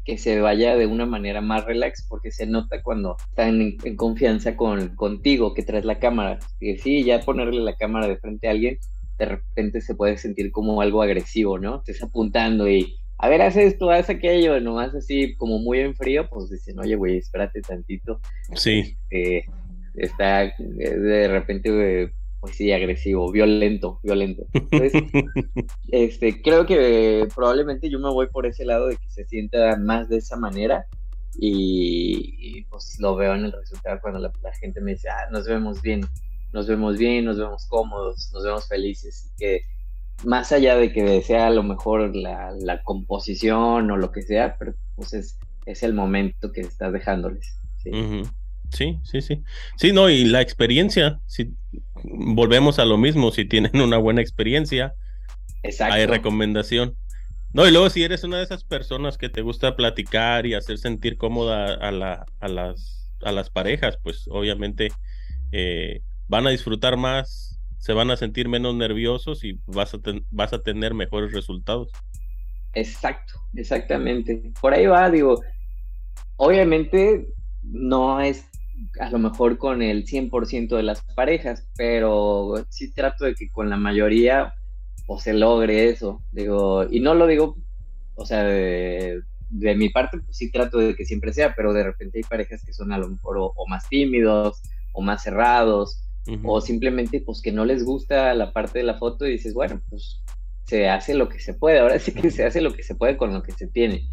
que se vaya de una manera más relax, porque se nota cuando están en, confianza con, contigo, que traes la cámara. Que sí, ya ponerle la cámara de frente a alguien, de repente se puede sentir como algo agresivo, ¿no? Te está apuntando y, a ver, haz esto, haz aquello, nomás así como muy en frío, pues dicen, oye, güey, espérate tantito. Sí. Eh, está eh, de repente pues sí, agresivo, violento, violento. Entonces, <laughs> este, creo que probablemente yo me voy por ese lado de que se sienta más de esa manera y, pues lo veo en el resultado cuando la, gente me dice, ah, nos vemos bien, nos vemos bien, nos vemos cómodos, nos vemos felices. que más allá de que sea a lo mejor la, la composición o lo que sea, pero pues es, es el momento que estás dejándoles. ¿sí? Sí, sí, sí. Sí, no, y la experiencia, si volvemos a lo mismo, si tienen una buena experiencia, hay recomendación. No, y luego si eres una de esas personas que te gusta platicar y hacer sentir cómoda a, la, a, las, a las parejas, pues obviamente eh, van a disfrutar más, se van a sentir menos nerviosos y vas a, vas a tener mejores resultados. Exacto, exactamente. Por ahí va, digo, obviamente no es a lo mejor con el 100% de las parejas, pero sí trato de que con la mayoría o pues, se logre eso. Digo, y no lo digo, o sea, de, mi parte, pues sí trato de que siempre sea, pero de repente hay parejas que son a lo mejor o, más tímidos o más cerrados, o simplemente pues que no les gusta la parte de la foto y dices, bueno, pues se hace lo que se puede, ahora sí que se hace lo que se puede con lo que se tiene.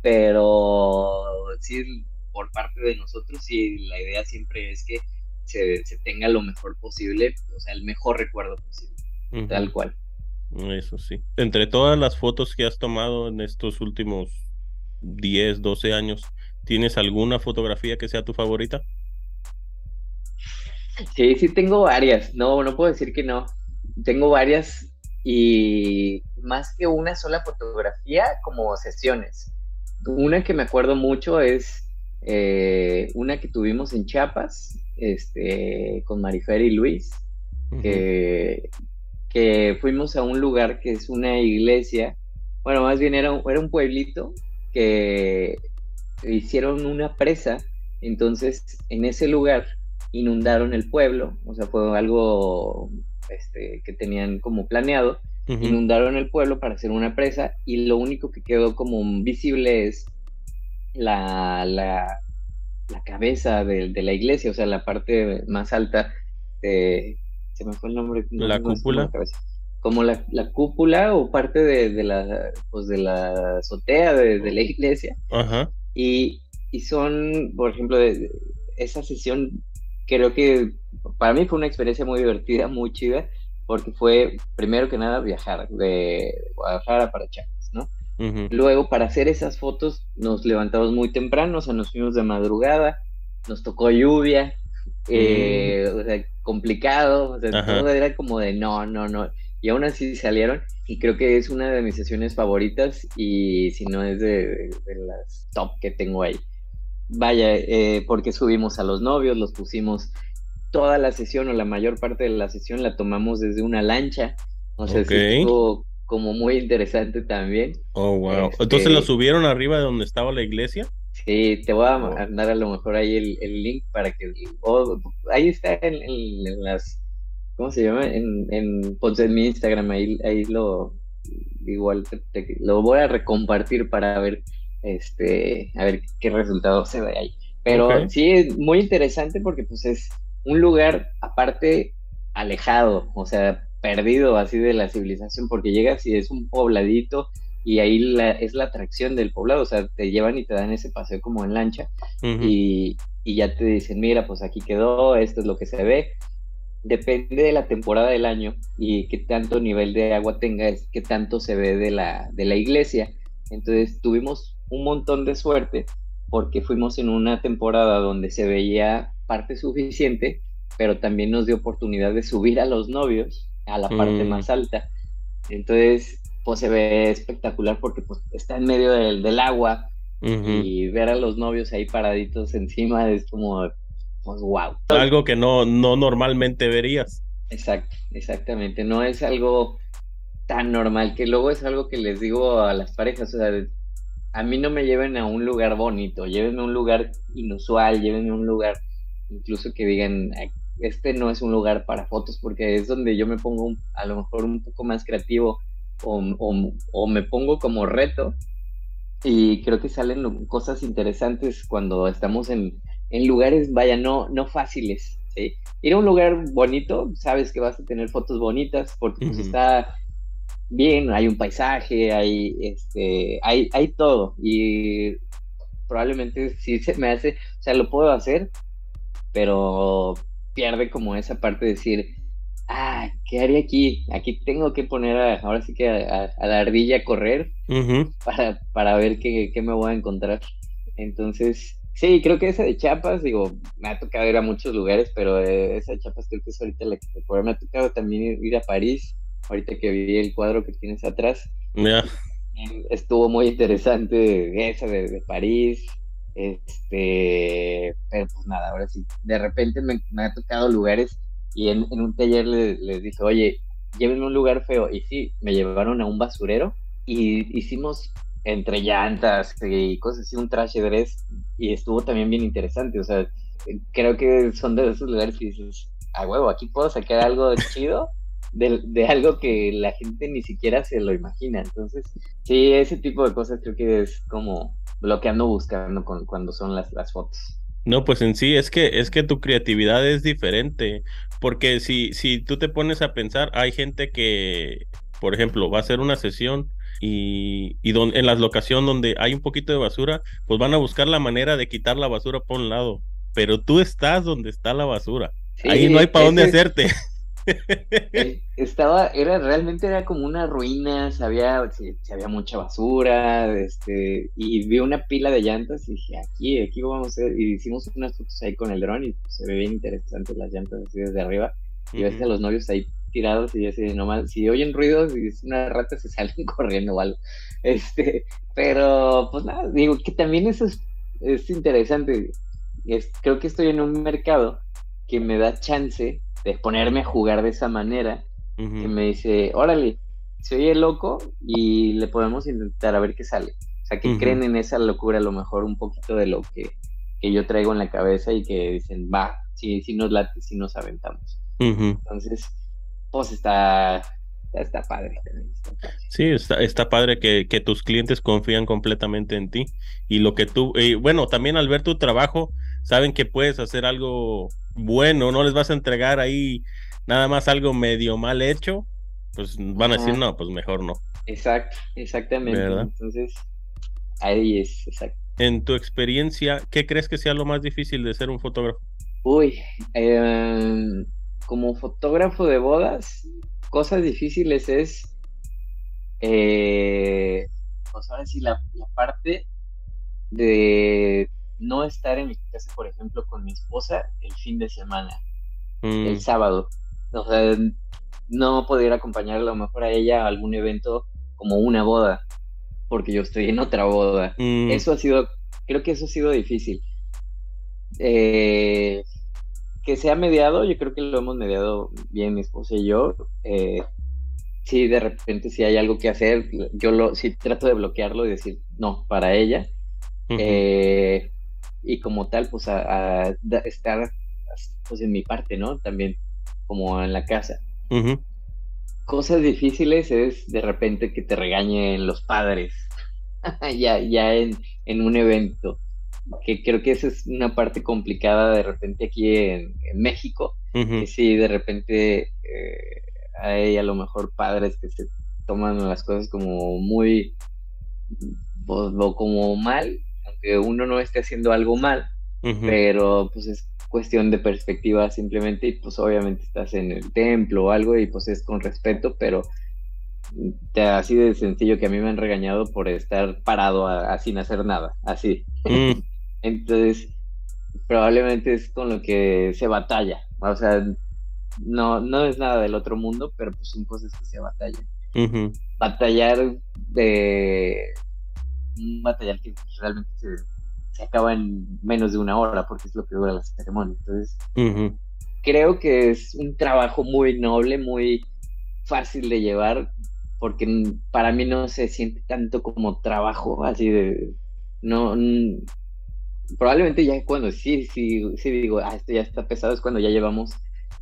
Pero sí por parte de nosotros y la idea siempre es que se, tenga lo mejor posible, o sea, el mejor recuerdo posible, tal cual. Eso sí. Entre todas las fotos que has tomado en estos últimos 10, 12 años, ¿tienes alguna fotografía que sea tu favorita? Sí, sí tengo varias. No, no puedo decir que no. Tengo varias y más que una sola fotografía, como sesiones. Una que me acuerdo mucho es eh, una que tuvimos en Chiapas, este, con Marifer y Luis, que, fuimos a un lugar que es una iglesia, bueno, más bien era un, era un pueblito que hicieron una presa, entonces en ese lugar inundaron el pueblo, o sea, fue algo este, que tenían como planeado, inundaron el pueblo para hacer una presa y lo único que quedó como visible es la, la, la cabeza de, la iglesia, o sea, la parte más alta, de, se me fue el nombre. la cúpula. como la, la, cúpula o parte de, la, pues de la azotea de, la iglesia. Ajá. Y, y son, por ejemplo, de, esa sesión, creo que para mí fue una experiencia muy divertida, muy chida, porque fue primero que nada viajar de Guadalajara para Chiapas, ¿no? Luego, para hacer esas fotos, nos levantamos muy temprano, o sea, nos fuimos de madrugada, nos tocó lluvia, eh, o sea, complicado, o sea, todo era como de no, no, no. Y aún así salieron, y creo que es una de mis sesiones favoritas, y si no es de, las top que tengo ahí. Vaya, eh, porque subimos a los novios, los pusimos toda la sesión o la mayor parte de la sesión la tomamos desde una lancha. O sea, estuvo como muy interesante también. Oh, wow. Entonces lo este subieron arriba de donde estaba la iglesia. Sí, te voy a mandar a lo mejor ahí el, link para que. ahí está en, las. ¿Cómo se llama? En, en, pues en mi Instagram, ahí, ahí lo. Igual lo voy a recompartir para ver este a ver qué resultado se ve ahí. Pero sí es muy interesante porque pues es un lugar aparte alejado, o sea, perdido así de la civilización, porque llegas y es un pobladito y ahí la, es la atracción del poblado, o sea, te llevan y te dan ese paseo como en lancha y, ya te dicen, mira, pues aquí quedó, esto es lo que se ve. Depende de la temporada del año y qué tanto nivel de agua tenga, es qué tanto se ve de la, de la iglesia. Entonces tuvimos un montón de suerte porque fuimos en una temporada donde se veía parte suficiente, pero también nos dio oportunidad de subir a los novios a la parte mm. más alta. Entonces, pues se ve espectacular porque pues está en medio del, del agua y ver a los novios ahí paraditos encima es como, pues wow. Algo que no, no normalmente verías. Exacto, exactamente. No es algo tan normal que luego es algo que les digo a las parejas, o sea, a mí no me lleven a un lugar bonito, llévenme a un lugar inusual, llévenme a un lugar incluso que digan, este no es un lugar para fotos porque es donde yo me pongo a lo mejor un poco más creativo o, o, me pongo como reto y creo que salen cosas interesantes cuando estamos en, en lugares, vaya, no, no fáciles. ¿sí? Ir a un lugar bonito, sabes que vas a tener fotos bonitas porque pues, está bien, hay un paisaje, hay, este, hay, hay todo y probablemente sí se me hace, o sea, lo puedo hacer, pero pierde como esa parte de decir, ah, ¿qué haría aquí? Aquí tengo que poner ahora sí que a, la ardilla a correr para, para ver qué, qué, me voy a encontrar. Entonces, sí, creo que esa de Chiapas, digo, me ha tocado ir a muchos lugares, pero eh, esa de Chiapas creo que es ahorita la que me ha tocado también ir a París, ahorita que vi el cuadro que tienes atrás. Estuvo muy interesante esa de, de París, este, pero pues nada, ahora sí, de repente me, ha tocado lugares y en, un taller les, dije, oye, llévenme a un lugar feo. Y sí, me llevaron a un basurero y hicimos entre llantas y cosas así, un trash dress y estuvo también bien interesante. O sea, creo que son de esos lugares que dices, a huevo, aquí puedo sacar algo chido de, de, algo que la gente ni siquiera se lo imagina. Entonces, sí, ese tipo de cosas creo que es como lo que ando buscando con, cuando son las, las fotos. No, pues en sí es que es que tu creatividad es diferente, porque si si tú te pones a pensar, hay gente que, por ejemplo, va a hacer una sesión y, y en la locación donde hay un poquito de basura, pues van a buscar la manera de quitar la basura por un lado, pero tú estás donde está la basura. Ahí no hay para dónde hacerte. <laughs> Eh, estaba, era realmente era como una ruina, se había, se, había mucha basura, este, y vi una pila de llantas y dije, aquí, aquí vamos a hacer, y hicimos unas fotos ahí con el dron y se ve bien interesante las llantas así desde arriba, y ves a los novios ahí tirados y así, nomás, si oyen ruidos y es una rata se <laughs> salen corriendo o algo, este, pero pues nada, digo que también eso es, es interesante, es, creo que estoy en un mercado que me da chance de ponerme a jugar de esa manera, que me dice, órale, se oye loco y le podemos intentar a ver qué sale. O sea, que creen en esa locura a lo mejor un poquito de lo que, que yo traigo en la cabeza y que dicen, va, si, si nos late, si nos aventamos. Entonces, pues está, está, padre. Sí, está, está padre que, que, tus clientes confían completamente en ti y lo que tú, y bueno, también al ver tu trabajo, saben que puedes hacer algo bueno, no les vas a entregar ahí nada más algo medio mal hecho, pues van a decir, no, pues mejor no. Exacto, exactamente. Entonces, ahí es, exacto. En tu experiencia, ¿qué crees que sea lo más difícil de ser un fotógrafo? Uy, em, como fotógrafo de bodas, cosas difíciles es, eh, pues ahora sí, la, la parte de no estar en mi casa, por ejemplo, con mi esposa el fin de semana, el mm. sábado. O sea, no poder acompañar a lo mejor a ella a algún evento como una boda, porque yo estoy en otra boda. Mm. Eso ha sido, creo que eso ha sido difícil. Eh, que se ha mediado, yo creo que lo hemos mediado bien mi esposa y yo. Eh, si de repente si hay algo que hacer, yo lo, si trato de bloquearlo y decir no para ella y como tal, pues a, estar pues en mi parte, ¿no? También como en la casa. Cosas difíciles es de repente que te regañen los padres, <laughs> ya, ya en, en, un evento, que creo que esa es una parte complicada de repente aquí en, México, que sí, de repente eh, hay a lo mejor padres que se toman las cosas como muy, pues, o como mal, que uno no esté haciendo algo mal, pero pues es cuestión de perspectiva simplemente y pues obviamente estás en el templo o algo y pues es con respeto, pero así de sencillo que a mí me han regañado por estar parado así sin hacer nada, así. Mm. <laughs> Entonces, probablemente es con lo que se batalla, o sea, no, no es nada del otro mundo, pero pues son cosas que se batallan. batallar de un batallar que realmente se, acaba en menos de una hora porque es lo que dura la ceremonia. Entonces, creo que es un trabajo muy noble, muy fácil de llevar, porque para mí no se siente tanto como trabajo, así de, no, probablemente ya cuando sí, sí, sí digo, ah, esto ya está pesado, es cuando ya llevamos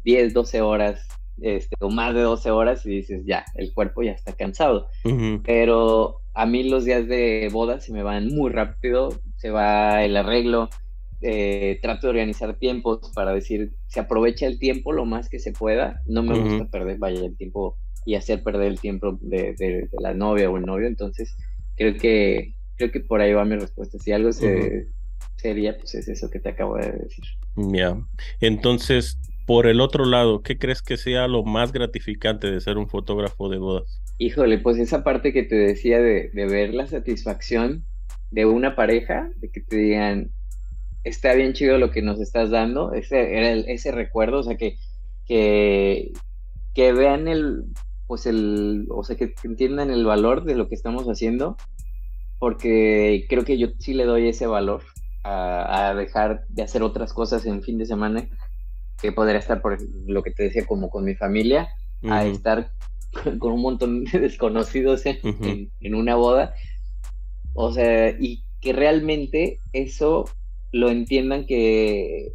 10, 12 horas, este, o más de 12 horas y dices, ya, el cuerpo ya está cansado. Pero a mí los días de boda se me van muy rápido, se va el arreglo, eh, trato de organizar tiempos para decir, se aprovecha el tiempo lo más que se pueda, no me gusta perder, vaya, el tiempo y hacer perder el tiempo de, la novia o el novio, entonces creo que creo que por ahí va mi respuesta, si algo se, sería, pues es eso que te acabo de decir. Ya, entonces, por el otro lado, ¿qué crees que sea lo más gratificante de ser un fotógrafo de bodas? Híjole, pues esa parte que te decía de, ver la satisfacción de una pareja, de que te digan, está bien chido lo que nos estás dando, ese era ese recuerdo, o sea, que, que, vean el, pues el, o sea, que entiendan el valor de lo que estamos haciendo, porque creo que yo sí le doy ese valor a, dejar de hacer otras cosas en fin de semana, que podría estar por lo que te decía, como con mi familia, a estar <laughs> con un montón de desconocidos en, en, una boda. O sea, y que realmente eso lo entiendan que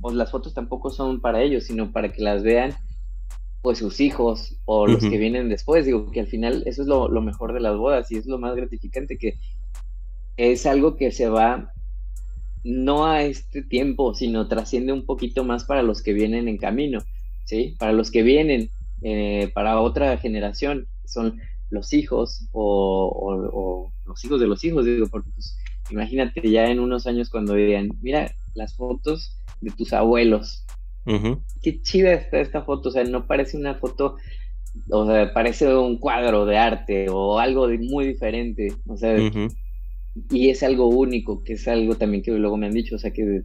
pues las fotos tampoco son para ellos, sino para que las vean pues sus hijos o los que vienen después. Digo que al final eso es lo, lo, mejor de las bodas y es lo más gratificante, que es algo que se va no a este tiempo, sino trasciende un poquito más para los que vienen en camino, ¿sí? Para los que vienen, eh, para otra generación, que son los hijos o, los hijos de los hijos, digo, porque pues, imagínate ya en unos años cuando digan, mira las fotos de tus abuelos, qué chida está esta foto, o sea, no parece una foto, o sea, parece un cuadro de arte o algo muy diferente, o sea, y es algo único, que es algo también que luego me han dicho, o sea, que,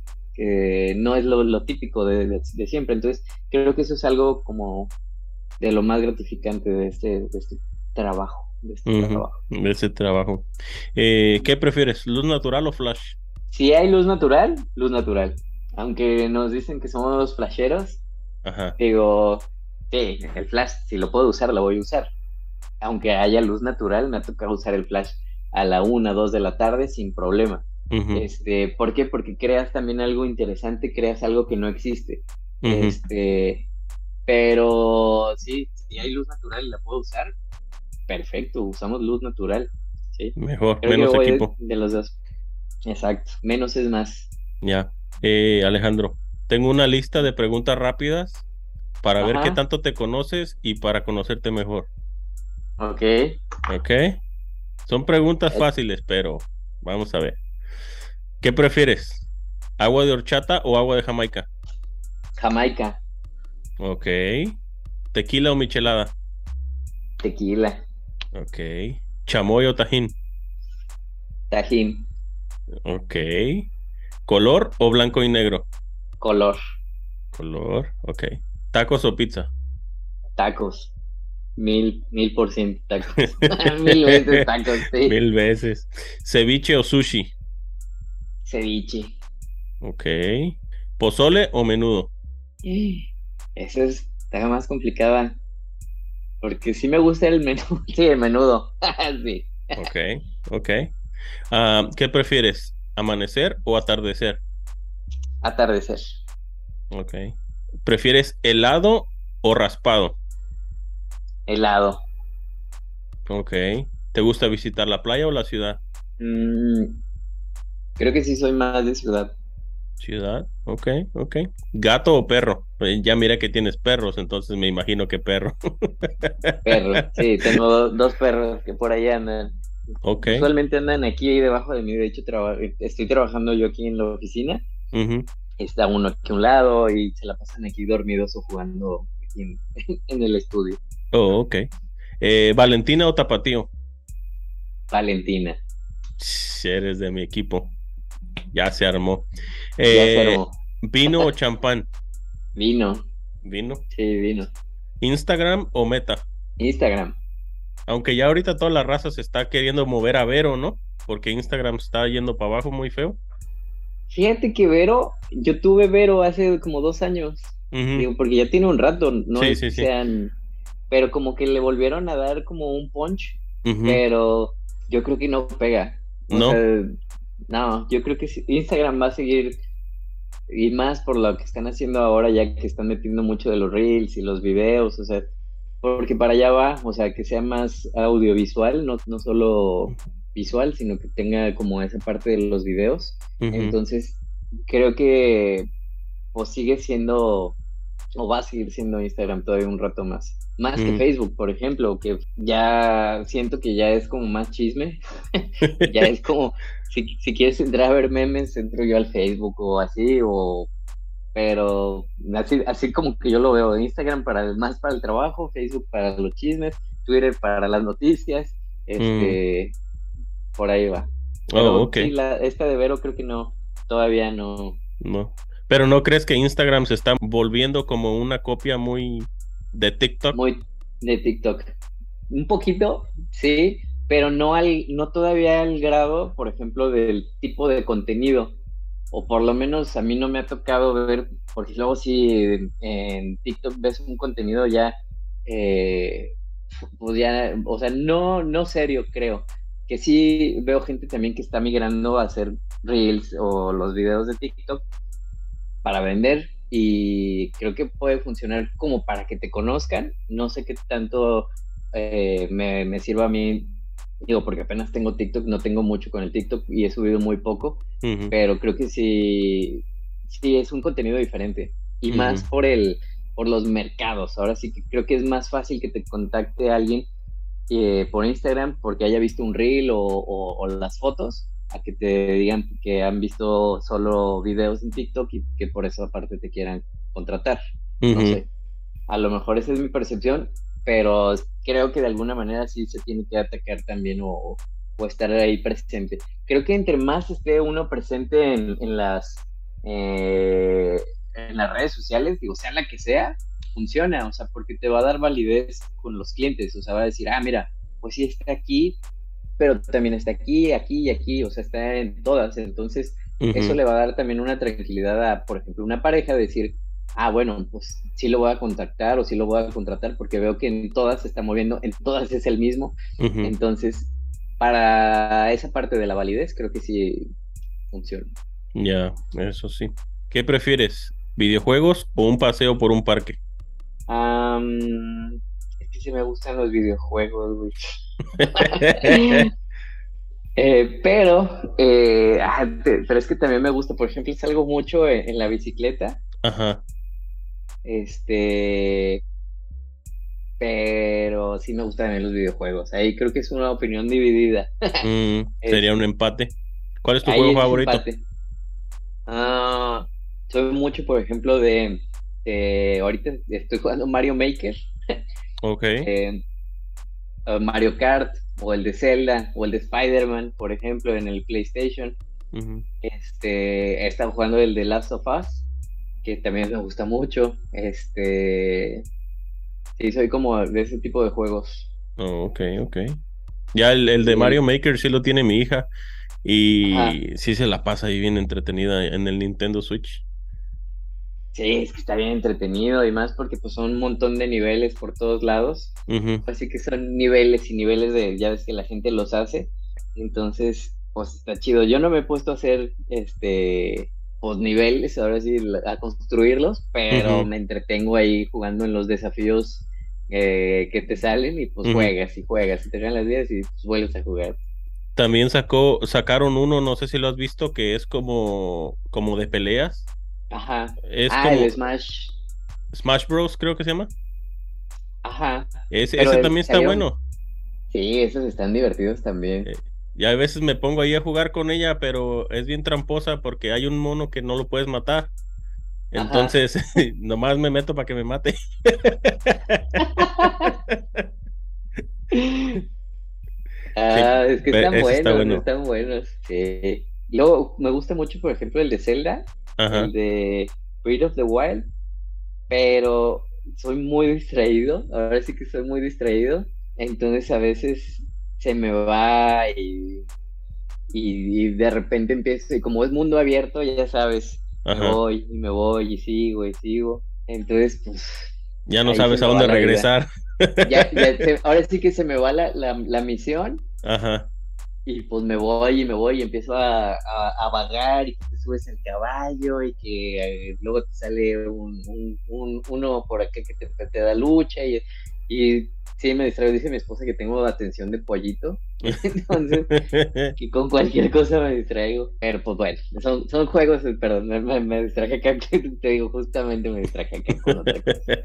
no es lo, típico de, siempre. Entonces, creo que eso es algo como de lo más gratificante de este, este trabajo. De este trabajo. ese trabajo. Eh, ¿Qué prefieres, luz natural o flash? Si hay luz natural, luz natural. Aunque nos dicen que somos flasheros, digo, sí, el flash, si lo puedo usar, lo voy a usar. Aunque haya luz natural, me ha tocado usar el flash a la una, dos de la tarde sin problema. este, ¿Por qué? Porque creas también algo interesante, creas algo que no existe. Este, pero sí, si hay luz natural y la puedo usar, perfecto, usamos luz natural. ¿sí? Mejor, menos equipo. De, los dos. Exacto, menos es más. Ya. Eh, Alejandro, tengo una lista de preguntas rápidas para ver qué tanto te conoces y para conocerte mejor. Ok. Ok. Son preguntas fáciles, pero vamos a ver. ¿Qué prefieres? ¿Agua de horchata o agua de Jamaica? Jamaica. Ok. ¿Tequila o michelada? Tequila. Ok. ¿Chamoy o tajín? Tajín. Ok. ¿Color o blanco y negro? Color. Color, ok. ¿Tacos o pizza? Tacos. Mil, mil por ciento tacos. <laughs> <laughs> mil veces tacos, sí. Mil veces. ¿Ceviche o sushi? Ceviche. Ok. ¿Pozole o menudo? Eso es, está más complicada. Porque sí me gusta el menudo. <laughs> Sí, el menudo. sí. Ok, ok. Ah, ¿Qué prefieres? ¿Amanecer o atardecer? Atardecer. Ok. ¿Prefieres helado o raspado? Helado. Ok. ¿Te gusta visitar la playa o la ciudad? Mm, creo que sí soy más de ciudad. Ciudad, ok, ok. ¿Gato o perro? Eh, ya mira que tienes perros, entonces me imagino que perro. <laughs> Perro, sí, tengo dos perros que por ahí andan. Ok. Usualmente andan aquí debajo de mí, de hecho estoy trabajando yo aquí en la oficina. Está uno aquí a un lado y se la pasan aquí dormidos o jugando aquí en <laughs> el estudio. Oh, ok. Eh, ¿Valentina o Tapatío? Valentina. Eres de mi equipo. Ya se armó. Eh, ¿Vino o champán? Vino. ¿Vino? Sí, vino. ¿Instagram o Meta? Instagram. Aunque ya ahorita toda la raza se está queriendo mover a Vero, ¿no? Porque Instagram está yendo para abajo muy feo. Fíjate que Vero, yo tuve Vero hace como dos años. Digo, porque ya tiene un rato, no sí, sí, sean. Pero como que le volvieron a dar como un punch. Pero yo creo que no pega. no. no, yo creo que Instagram va a seguir. Y más por lo que están haciendo ahora, ya que están metiendo mucho de los reels y los videos, o sea, porque para allá va, o sea, que sea más audiovisual, no, no solo visual, sino que tenga como esa parte de los videos. Entonces, creo que pues sigue siendo o va a seguir siendo Instagram todavía un rato más. Más que Facebook, por ejemplo, que ya siento que ya es como más chisme. <laughs> ya es como, si, si, quieres entrar a ver memes, entro yo al Facebook o así, o pero así, así como que yo lo veo, Instagram para más para el trabajo, Facebook para los chismes, Twitter para las noticias, este, por ahí va. oh, okay. esta de Vero creo que no, todavía no. No. Pero ¿no crees que Instagram se está volviendo como una copia muy de TikTok? Muy de TikTok. Un poquito, sí, pero no al, no todavía al grado, por ejemplo, del tipo de contenido. O por lo menos a mí no me ha tocado ver, porque luego si en TikTok ves un contenido ya, eh, pues ya, o sea, no, no serio, creo. Que sí veo gente también que está migrando a hacer reels o los videos de TikTok, para vender y creo que puede funcionar como para que te conozcan. No sé qué tanto eh, me, sirva a mí, digo, porque apenas tengo TikTok, no tengo mucho con el TikTok y he subido muy poco, pero creo que sí, sí es un contenido diferente y más por el por los mercados. Ahora sí que creo que es más fácil que te contacte alguien eh, por Instagram porque haya visto un reel o las fotos a que te digan que han visto solo videos en TikTok y que por eso aparte te quieran contratar. No sé. A lo mejor esa es mi percepción, pero creo que de alguna manera sí se tiene que atacar también o, o estar ahí presente. Creo que entre más esté uno presente en, en las eh, en las redes sociales, digo, sea la que sea, funciona, o sea, porque te va a dar validez con los clientes, o sea, va a decir, ah, mira, pues sí está aquí, pero también está aquí, aquí y aquí, o sea, está en todas. Entonces, eso le va a dar también una tranquilidad a, por ejemplo, una pareja decir, ah, bueno, pues sí lo voy a contactar o sí lo voy a contratar porque veo que en todas se está moviendo, en todas es el mismo. Entonces, para esa parte de la validez, creo que sí funciona. Ya, eso sí. ¿Qué prefieres? ¿Videojuegos o un paseo por un parque? Sí me gustan los videojuegos, güey. <laughs> Eh, pero, eh, pero es que también me gusta, por ejemplo, salgo mucho en, la bicicleta. Ajá. Este, pero sí me gustan también los videojuegos. Ahí creo que es una opinión dividida. Mm, <laughs> sería un empate. ¿Cuál es tu juego favorito? Ah, soy mucho, por ejemplo, de, ahorita estoy jugando Mario Maker. Ok. Eh, Mario Kart o el de Zelda o el de Spider-Man, por ejemplo, en el PlayStation. Este, he estado jugando el de Last of Us, que también me gusta mucho. Este, sí, soy como de ese tipo de juegos. Oh, ok, ok. Ya el, de Mario Maker sí lo tiene mi hija y sí se la pasa ahí bien entretenida en el Nintendo Switch. Sí, es que está bien entretenido y más porque pues son un montón de niveles por todos lados. Así que son niveles y niveles de, ya ves que la gente los hace. Entonces, pues está chido. Yo no me he puesto a hacer este pues niveles, ahora sí, a construirlos, pero me entretengo ahí jugando en los desafíos eh, que te salen y pues juegas y juegas y te ganan las vidas y pues vuelves a jugar. También sacó, sacaron uno, no sé si lo has visto, que es como, como de peleas Ajá. ah, el Smash. Smash Bros, creo que se llama. Ajá. Ese, también está bueno. Sí, esos están divertidos también. Eh, ya a veces me pongo ahí a jugar con ella, pero es bien tramposa porque hay un mono que no lo puedes matar. Entonces, <laughs> nomás me meto para que me mate. <laughs> ah, es que están buenos, están buenos. Sí. Luego, me gusta mucho, por ejemplo, el de Zelda el de Breath of the Wild, pero soy muy distraído, ahora sí que soy muy distraído Entonces a veces se me va y, y, de repente empiezo, y como es mundo abierto, ya sabes, me voy y me voy y sigo y sigo. Entonces, pues... Ya no sabes a dónde regresar. <laughs> ahora sí que se me va la, la, misión. Ajá. Y pues me voy y me voy y empiezo a, a, vagar y que te subes el caballo y que eh, luego te sale un, un, uno por acá que te, te da lucha y, y sí me distraigo. Dice mi esposa que tengo atención de pollito. <laughs> Entonces, <laughs> que con cualquier cosa me distraigo. Pero pues bueno, son, son juegos, perdón, me, me, distraje acá, <laughs> te digo, justamente me distraje acá con otra cosa.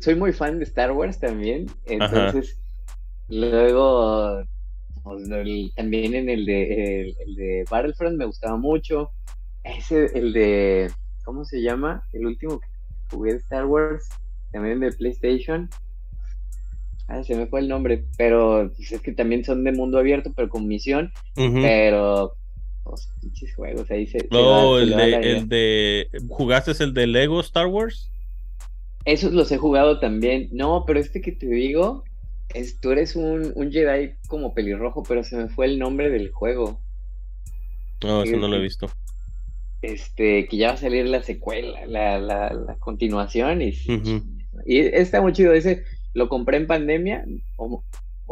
soy muy fan de Star Wars también, entonces luego también en el de, el, de Battlefront me gustaba mucho. Ese, el de, ¿cómo se llama? El último que jugué de Star Wars, también de PlayStation. Ah, se me fue el nombre, pero pues, es que también son de mundo abierto, pero con misión. Pero, pues, pinches juegos, ahí se. No, el, de, el de. ¿Jugaste el de Lego Star Wars? Esos los he jugado también. No, pero este que te digo, es, tú eres un, un Jedi como pelirrojo, pero se me fue el nombre del juego. No, eso no lo he visto. Este, que ya va a salir la secuela, la, la, la continuación. Y, y está muy chido. Ese lo compré en pandemia, o,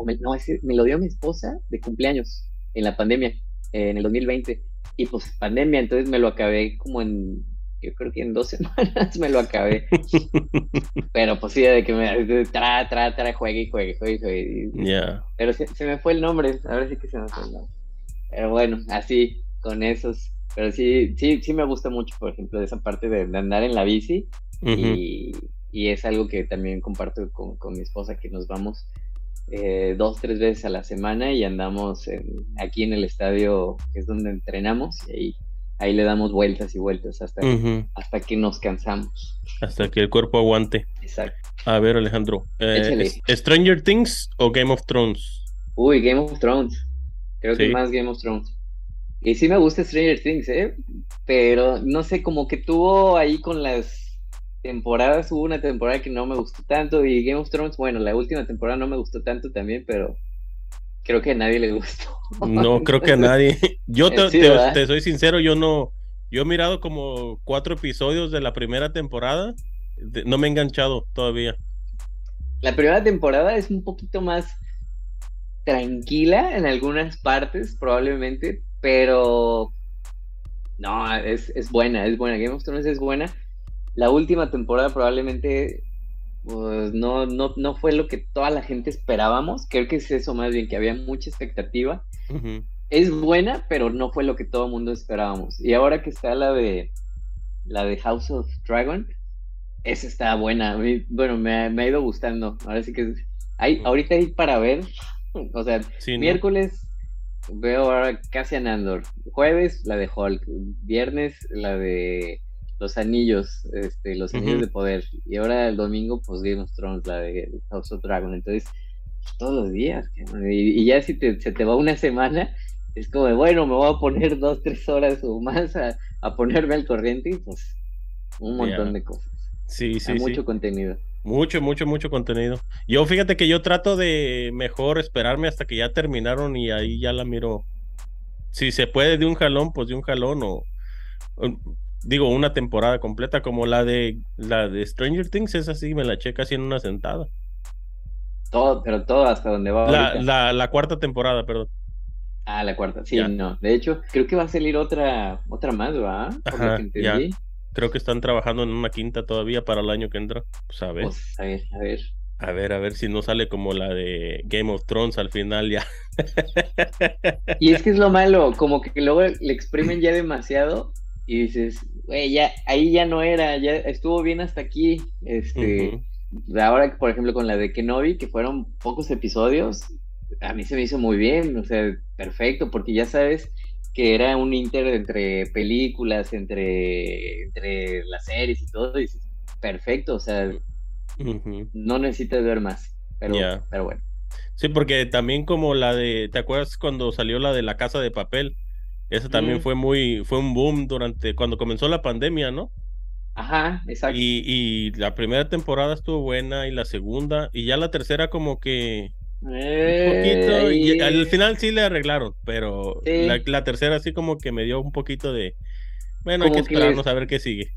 me, no, ese, me lo dio mi esposa de cumpleaños en la pandemia, en el 2020. Y pues pandemia, entonces me lo acabé como en yo creo que en dos <laughs> semanas me lo acabé. Pero pues sí, de que me tra, tra, tra, juegue y juegue, juegue, juegue. Ya. Pero se, me fue el nombre, a ver si que se me fue el nombre. Pero bueno, así, con esos. Pero sí, sí, sí me gusta mucho, por ejemplo, esa parte de, andar en la bici. y, y, es algo que también comparto con, con mi esposa, que nos vamos eh, dos, tres veces a la semana y andamos aquí en el estadio, que es donde entrenamos, y ahí ahí le damos vueltas y vueltas hasta, hasta que nos cansamos. Hasta que el cuerpo aguante. Exacto. A ver, Alejandro. Eh, ¿Stranger Things o Game of Thrones? Uy, Game of Thrones. Creo que más Game of Thrones. Y sí me gusta Stranger Things, ¿eh? Pero no sé, como que tuvo ahí con las temporadas, hubo una temporada que no me gustó tanto y Game of Thrones, bueno, la última temporada no me gustó tanto también, pero creo que a nadie le gustó. No, creo que a nadie. Yo <laughs> te, soy sincero, yo no, yo he mirado como cuatro episodios de la primera temporada, no me he enganchado todavía. La primera temporada es un poquito más tranquila en algunas partes, probablemente, pero no, es, es buena, es buena. Game of Thrones es buena. La última temporada probablemente pues no, no, no fue lo que toda la gente esperábamos. Creo que es eso más bien, que había mucha expectativa. Es buena, pero no fue lo que todo el mundo esperábamos. Y ahora que está la de la de House of Dragon, esa está buena. bueno, me, ha ido gustando. Ahora sí que hay, ahorita hay para ver. <laughs> O sea, miércoles veo ahora Cassian Andor. Jueves la de Hulk. Viernes la de los anillos, este, los anillos de poder. Y ahora el domingo, pues Game of Thrones, la de House of Dragon. Entonces, pues, todos los días. Y, ya si te, se te va una semana, es como de, bueno, me voy a poner dos, tres horas o más a, ponerme al corriente y pues un montón de cosas. Sí, sí, mucho contenido. Mucho, mucho, mucho contenido. Yo fíjate que yo trato de mejor esperarme hasta que ya terminaron y ahí ya la miro. Si se puede de un jalón, pues de un jalón o digo, una temporada completa como la de la de Stranger Things, es así, me la eché casi en una sentada. Todo, pero todo hasta donde va. La, la, cuarta temporada, perdón. Ah, la cuarta, sí, no. De hecho, creo que va a salir otra, otra más, ¿va? Creo que están trabajando en una quinta todavía para el año que entra. Pues a ver. Pues, a ver, a ver. A ver, a ver si no sale como la de Game of Thrones al final ya. Y es que es lo malo, como que luego le exprimen ya demasiado y dices, güey, ya, ahí ya no era, ya estuvo bien hasta aquí. Este, ahora, por ejemplo, con la de Kenobi, que fueron pocos episodios, a mí se me hizo muy bien, o sea, perfecto, porque ya sabes que era un inter entre películas, entre, entre las series y todo, y dices, perfecto, o sea, no necesitas ver más, pero, pero bueno. Sí, porque también como la de, ¿te acuerdas cuando salió la de la casa de papel? Eso también fue muy, fue un boom durante, cuando comenzó la pandemia, ¿no? Ajá, exacto. Y, y, la primera temporada estuvo buena y la segunda, y ya la tercera como que poquito, y al final sí le arreglaron, pero la, tercera sí como que me dio un poquito de, bueno, hay que esperarnos a ver qué sigue.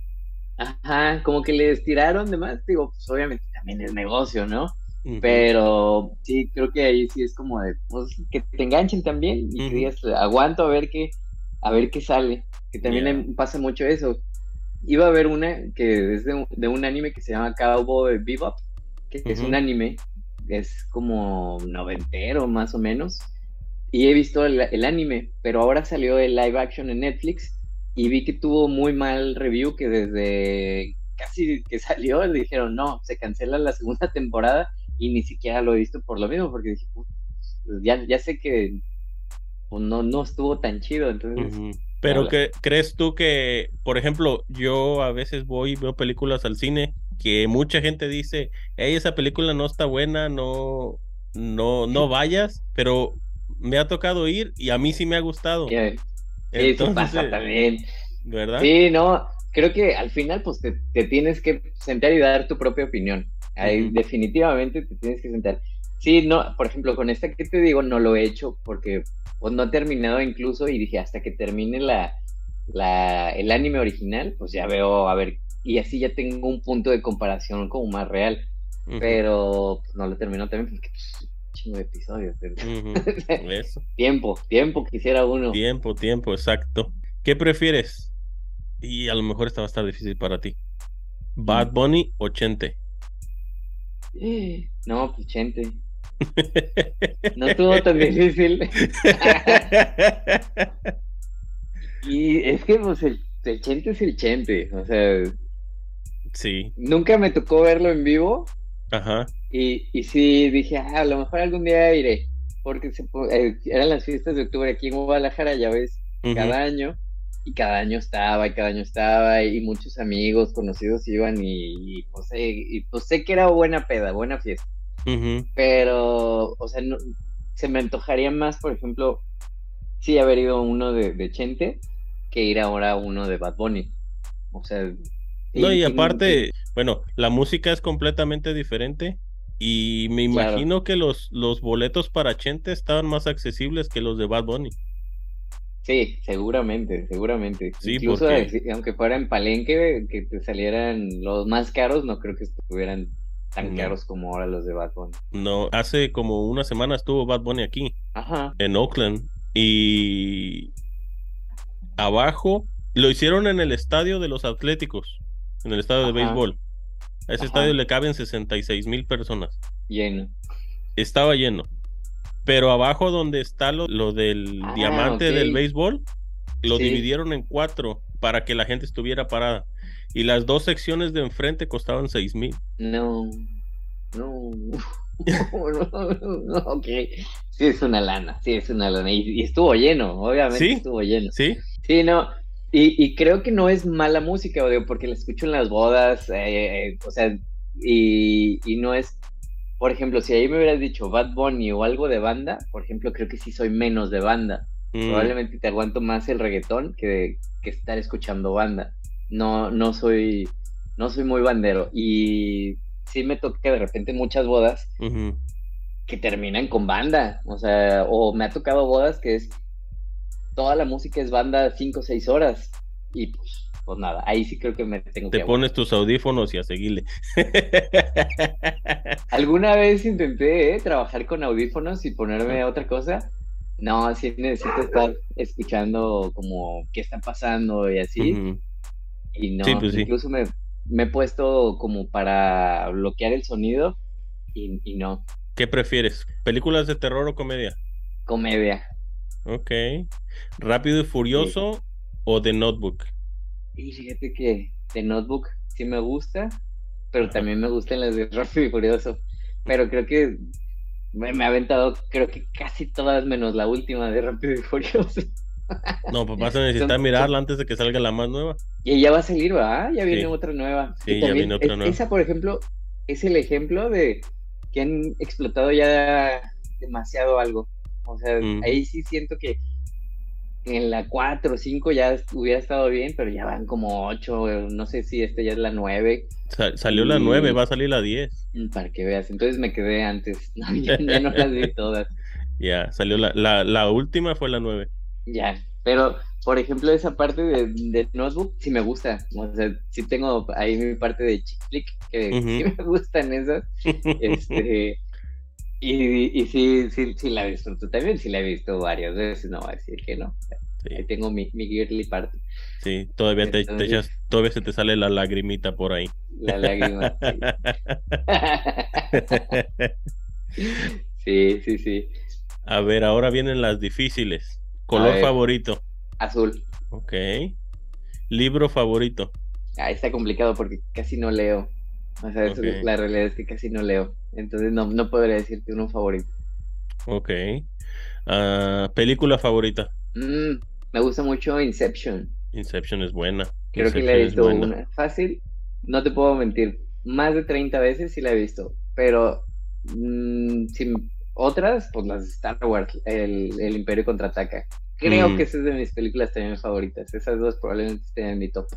Ajá, como que le estiraron de más, digo, pues obviamente también es negocio, ¿no? Pero sí, creo que ahí sí es como de, pues, que te enganchen también y que digas, aguanto a ver qué, a ver qué sale, que también pasa mucho eso. Iba a ver una que es de un, anime que se llama Cowboy Bebop, que es un anime, es como noventero más o menos, y he visto el, anime, pero ahora salió el live action en Netflix y vi que tuvo muy mal review, que desde casi que <laughs> salió dijeron, no, se cancela la segunda <laughs> temporada y ni siquiera lo he visto por lo mismo, porque dije, ya, ya sé que pues, no, no estuvo tan chido, entonces... Pero que, ¿crees tú que, por ejemplo, yo a veces voy y veo películas al cine que mucha gente dice, hey, esa película no está buena, no, no, no vayas, pero me ha tocado ir y a mí sí me ha gustado. Sí, Entonces, pasa también. ¿Verdad? Sí, no, creo que al final pues te, tienes que sentar y dar tu propia opinión. Ahí definitivamente te tienes que sentar. Sí, no, por ejemplo, con esta que te digo, no lo he hecho porque pues, no he terminado incluso y dije, hasta que termine la, la, el anime original, pues ya veo, a ver, y así ya tengo un punto de comparación como más real. Pero pues, no lo terminó también porque pues, chingo de episodios. <laughs> tiempo, tiempo quisiera uno. Tiempo, tiempo, exacto. ¿Qué prefieres? Y a lo mejor esta va a estar difícil para ti. ¿Bad Bunny o Chente? <gasps> No, pues Chente. <laughs> No estuvo tan difícil. <laughs> y es que pues el, Chente es el Chente, o sea. Sí. Nunca me tocó verlo en vivo. Ajá. Y, y sí dije, ah, a lo mejor algún día iré. Porque se, eh, eran las fiestas de octubre aquí en Guadalajara, ya ves, cada año y cada año estaba, y cada año estaba, y muchos amigos conocidos iban, y, pues, eh, y, pues, sé que era buena peda, buena fiesta. Pero, o sea, no, se me antojaría más, por ejemplo, sí haber ido uno de, Chente que ir ahora uno de Bad Bunny. O sea. No, y, aparte, bueno, la música es completamente diferente. Y me imagino que los, los boletos para Chente estaban más accesibles que los de Bad Bunny. Sí, seguramente, seguramente. Incluso aunque fuera en Palenque, que te salieran los más caros, no creo que estuvieran tan caros como ahora los de Bad Bunny. No, hace como una semana estuvo Bad Bunny aquí, Ajá. en Oakland, y abajo lo hicieron en el estadio de los Atléticos, en el estadio de béisbol. A ese estadio le caben 66 mil personas. Lleno. Estaba lleno. Pero abajo donde está lo, del ah, diamante del béisbol, lo dividieron en cuatro para que la gente estuviera parada. Y las dos secciones de enfrente costaban seis mil. No, no, no, <laughs> no, ok. Sí, es una lana, sí, es una lana. Y, estuvo lleno, obviamente estuvo lleno. Sí. Sí, no. Y, y, creo que no es mala música, porque la escucho en las bodas, eh, eh, o sea, y, y no es por ejemplo, si ahí me hubieras dicho Bad Bunny o algo de banda, por ejemplo, creo que sí soy menos de banda. Mm. Probablemente te aguanto más el reggaetón que, que, estar escuchando banda. No, no soy, no soy muy bandero. Y sí me toca de repente muchas bodas que terminan con banda. O sea, o me ha tocado bodas que es toda la música es banda cinco o seis horas. Y pues pues nada, ahí sí creo que me tengo Te pones tus audífonos y a seguirle. <laughs> Alguna vez intenté ¿eh? trabajar con audífonos y ponerme a otra cosa. No, sí necesito estar escuchando como qué está pasando y así. Y no, pues incluso me, he puesto como para bloquear el sonido y, no. ¿Qué prefieres? ¿Películas de terror o comedia? Comedia. Ok. ¿Rápido y Furioso o The Notebook? Y fíjate que de Notebook sí me gusta, pero también me gustan las de <laughs> Rápido y Furioso. Pero creo que me, ha aventado, creo que casi todas menos la última de Rápido y Furioso. No, <laughs> pues vas a necesitar mirarla antes de que salga la más nueva. Y ya va a salir, ¿va? Ya viene otra nueva. Sí, ya viene otra nueva. Esa, por ejemplo, es el ejemplo de que han explotado ya demasiado algo. O sea, mm. ahí sí siento que en la 4 o 5 ya hubiera estado bien, pero ya van como 8, no sé si este ya es la 9. salió la 9, va a salir la 10. Mm, para que veas, entonces me quedé antes, <laughs> ya, no <laughs> las vi todas. Ya, salió la, la, la, última fue la 9. Ya, pero por ejemplo esa parte de, de, Notebook sí me gusta, o sea, sí tengo ahí mi parte de chick flick que <laughs> sí me gustan esas. este, y, y sí, sí, sí la disfruto también, sí la he visto varias veces, no voy a decir que no. Ahí tengo mi, mi girly parte. Sí, todavía te, echas, todavía se te sale la lagrimita por ahí. La lágrima. Sí. <laughs> <laughs> sí, sí, A ver, ahora vienen las difíciles. Color favorito. Azul. Ok. Libro favorito. Ah, está complicado porque casi no leo. O sea, la realidad es que casi no leo. Entonces no, no podría decirte uno favorito. Ok. Ah, ¿Película favorita? Mm, me gusta mucho Inception. Inception es buena. Creo que la he visto una. Fácil, no te puedo mentir. Más de 30 veces sí la he visto. Pero mm, otras, pues las de Star Wars, el, el Imperio contraataca. Creo mm. que esa es de mis películas también favoritas. Esas dos probablemente estén en mi top.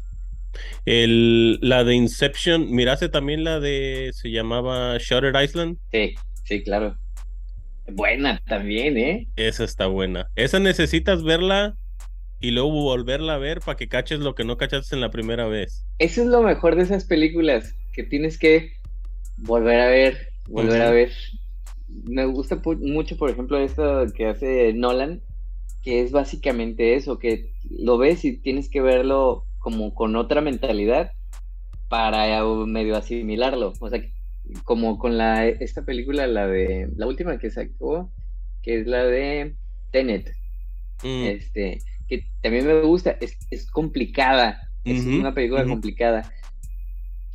El, la de Inception, ¿miraste también la de, se llamaba Shutter Island? Sí, sí, claro. Buena también, ¿eh? Esa está buena. Esa necesitas verla y luego volverla a ver para que caches lo que no cachaste en la primera vez. Eso es lo mejor de esas películas, que tienes que volver a ver, volver a ver. Me gusta mucho, por ejemplo, esto que hace Nolan, que es básicamente eso, que lo ves y tienes que verlo como con otra mentalidad para medio asimilarlo. O sea, como con la esta película, la de la última que sacó, que es la de Tenet. Mm. Este, que también me gusta, es, es complicada, es una película complicada.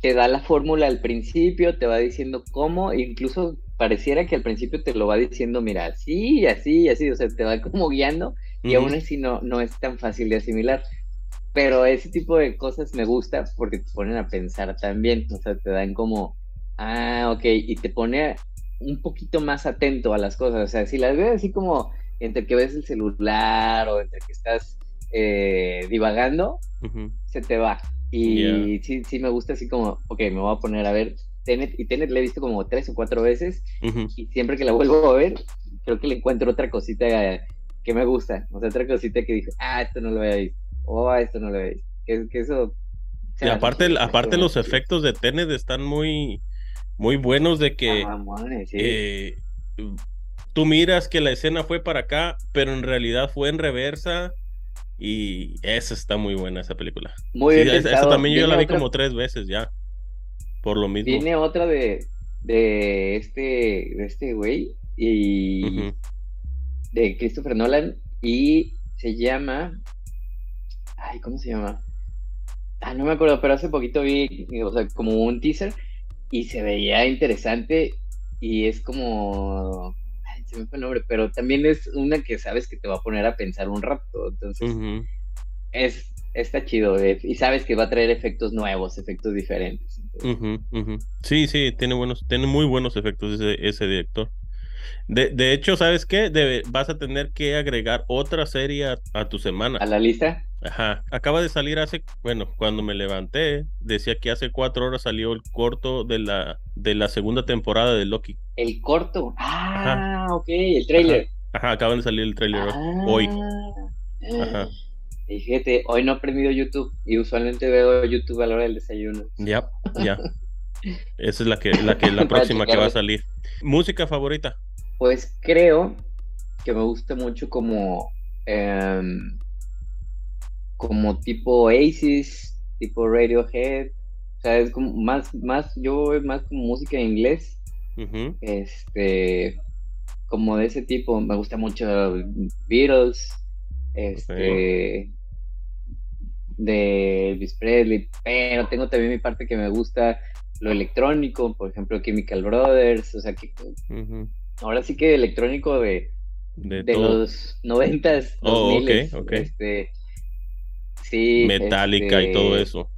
Te da la fórmula al principio, te va diciendo cómo, incluso pareciera que al principio te lo va diciendo, mira, así, así, así, o sea, te va como guiando y aún así no, no es tan fácil de asimilar. Pero ese tipo de cosas me gusta porque te ponen a pensar también, o sea, te dan como, ah, ok, y te pone un poquito más atento a las cosas, o sea, si las ves así como entre que ves el celular o entre que estás eh, divagando, se te va. Y sí, sí me gusta así como, ok, me voy a poner a ver Tenet, y Tenet le he visto como tres o cuatro veces, y siempre que la vuelvo a ver, creo que le encuentro otra cosita que me gusta, o sea, otra cosita que dije, ah, esto no lo había visto oh, esto no lo veis. Que, eso. Y aparte, aparte los efectos de Tenet están muy, muy buenos de que ah, eh, tú miras que la escena fue para acá, pero en realidad fue en reversa. Y esa está muy buena, esa película. Muy bien. Esa también yo la vi como tres veces ya. Por lo mismo. Tiene otra de, de este, de este güey. Y de Christopher Nolan. Y se llama Ay, ¿cómo se llama? Ah, no me acuerdo, pero hace poquito vi, o sea, como un teaser y se veía interesante y es como. Ay, se me fue el nombre, pero también es una que sabes que te va a poner a pensar un rato. Entonces, es, está chido eh, y sabes que va a traer efectos nuevos, efectos diferentes. Sí, sí, tiene buenos, tiene muy buenos efectos ese, ese director. De, de hecho, ¿sabes qué? vas a tener que agregar otra serie a, tu semana. ¿A la lista? Ajá. Acaba de salir hace, bueno, cuando me levanté, decía que hace cuatro horas salió el corto de la, de la segunda temporada de Loki. ¿El corto? Ah, ok, el trailer. Ajá. acaban de salir el trailer hoy. Ah. Ajá. fíjate, hoy no he aprendido YouTube y usualmente veo YouTube a la hora del desayuno. Ya, ya. <laughs> Esa es la que, la que, la <laughs> próxima que va a salir. ¿Música favorita? Pues creo que me gusta mucho como em, como tipo Oasis, tipo Radiohead, o sea, es como más, más, yo más como música en inglés, este, como de ese tipo, me gusta mucho Beatles, este, de Elvis Presley, pero tengo también mi parte que me gusta lo electrónico, por ejemplo Chemical Brothers, o sea que ahora sí que electrónico de, de, los noventas, oh, este sí, Metallica y todo este, eso.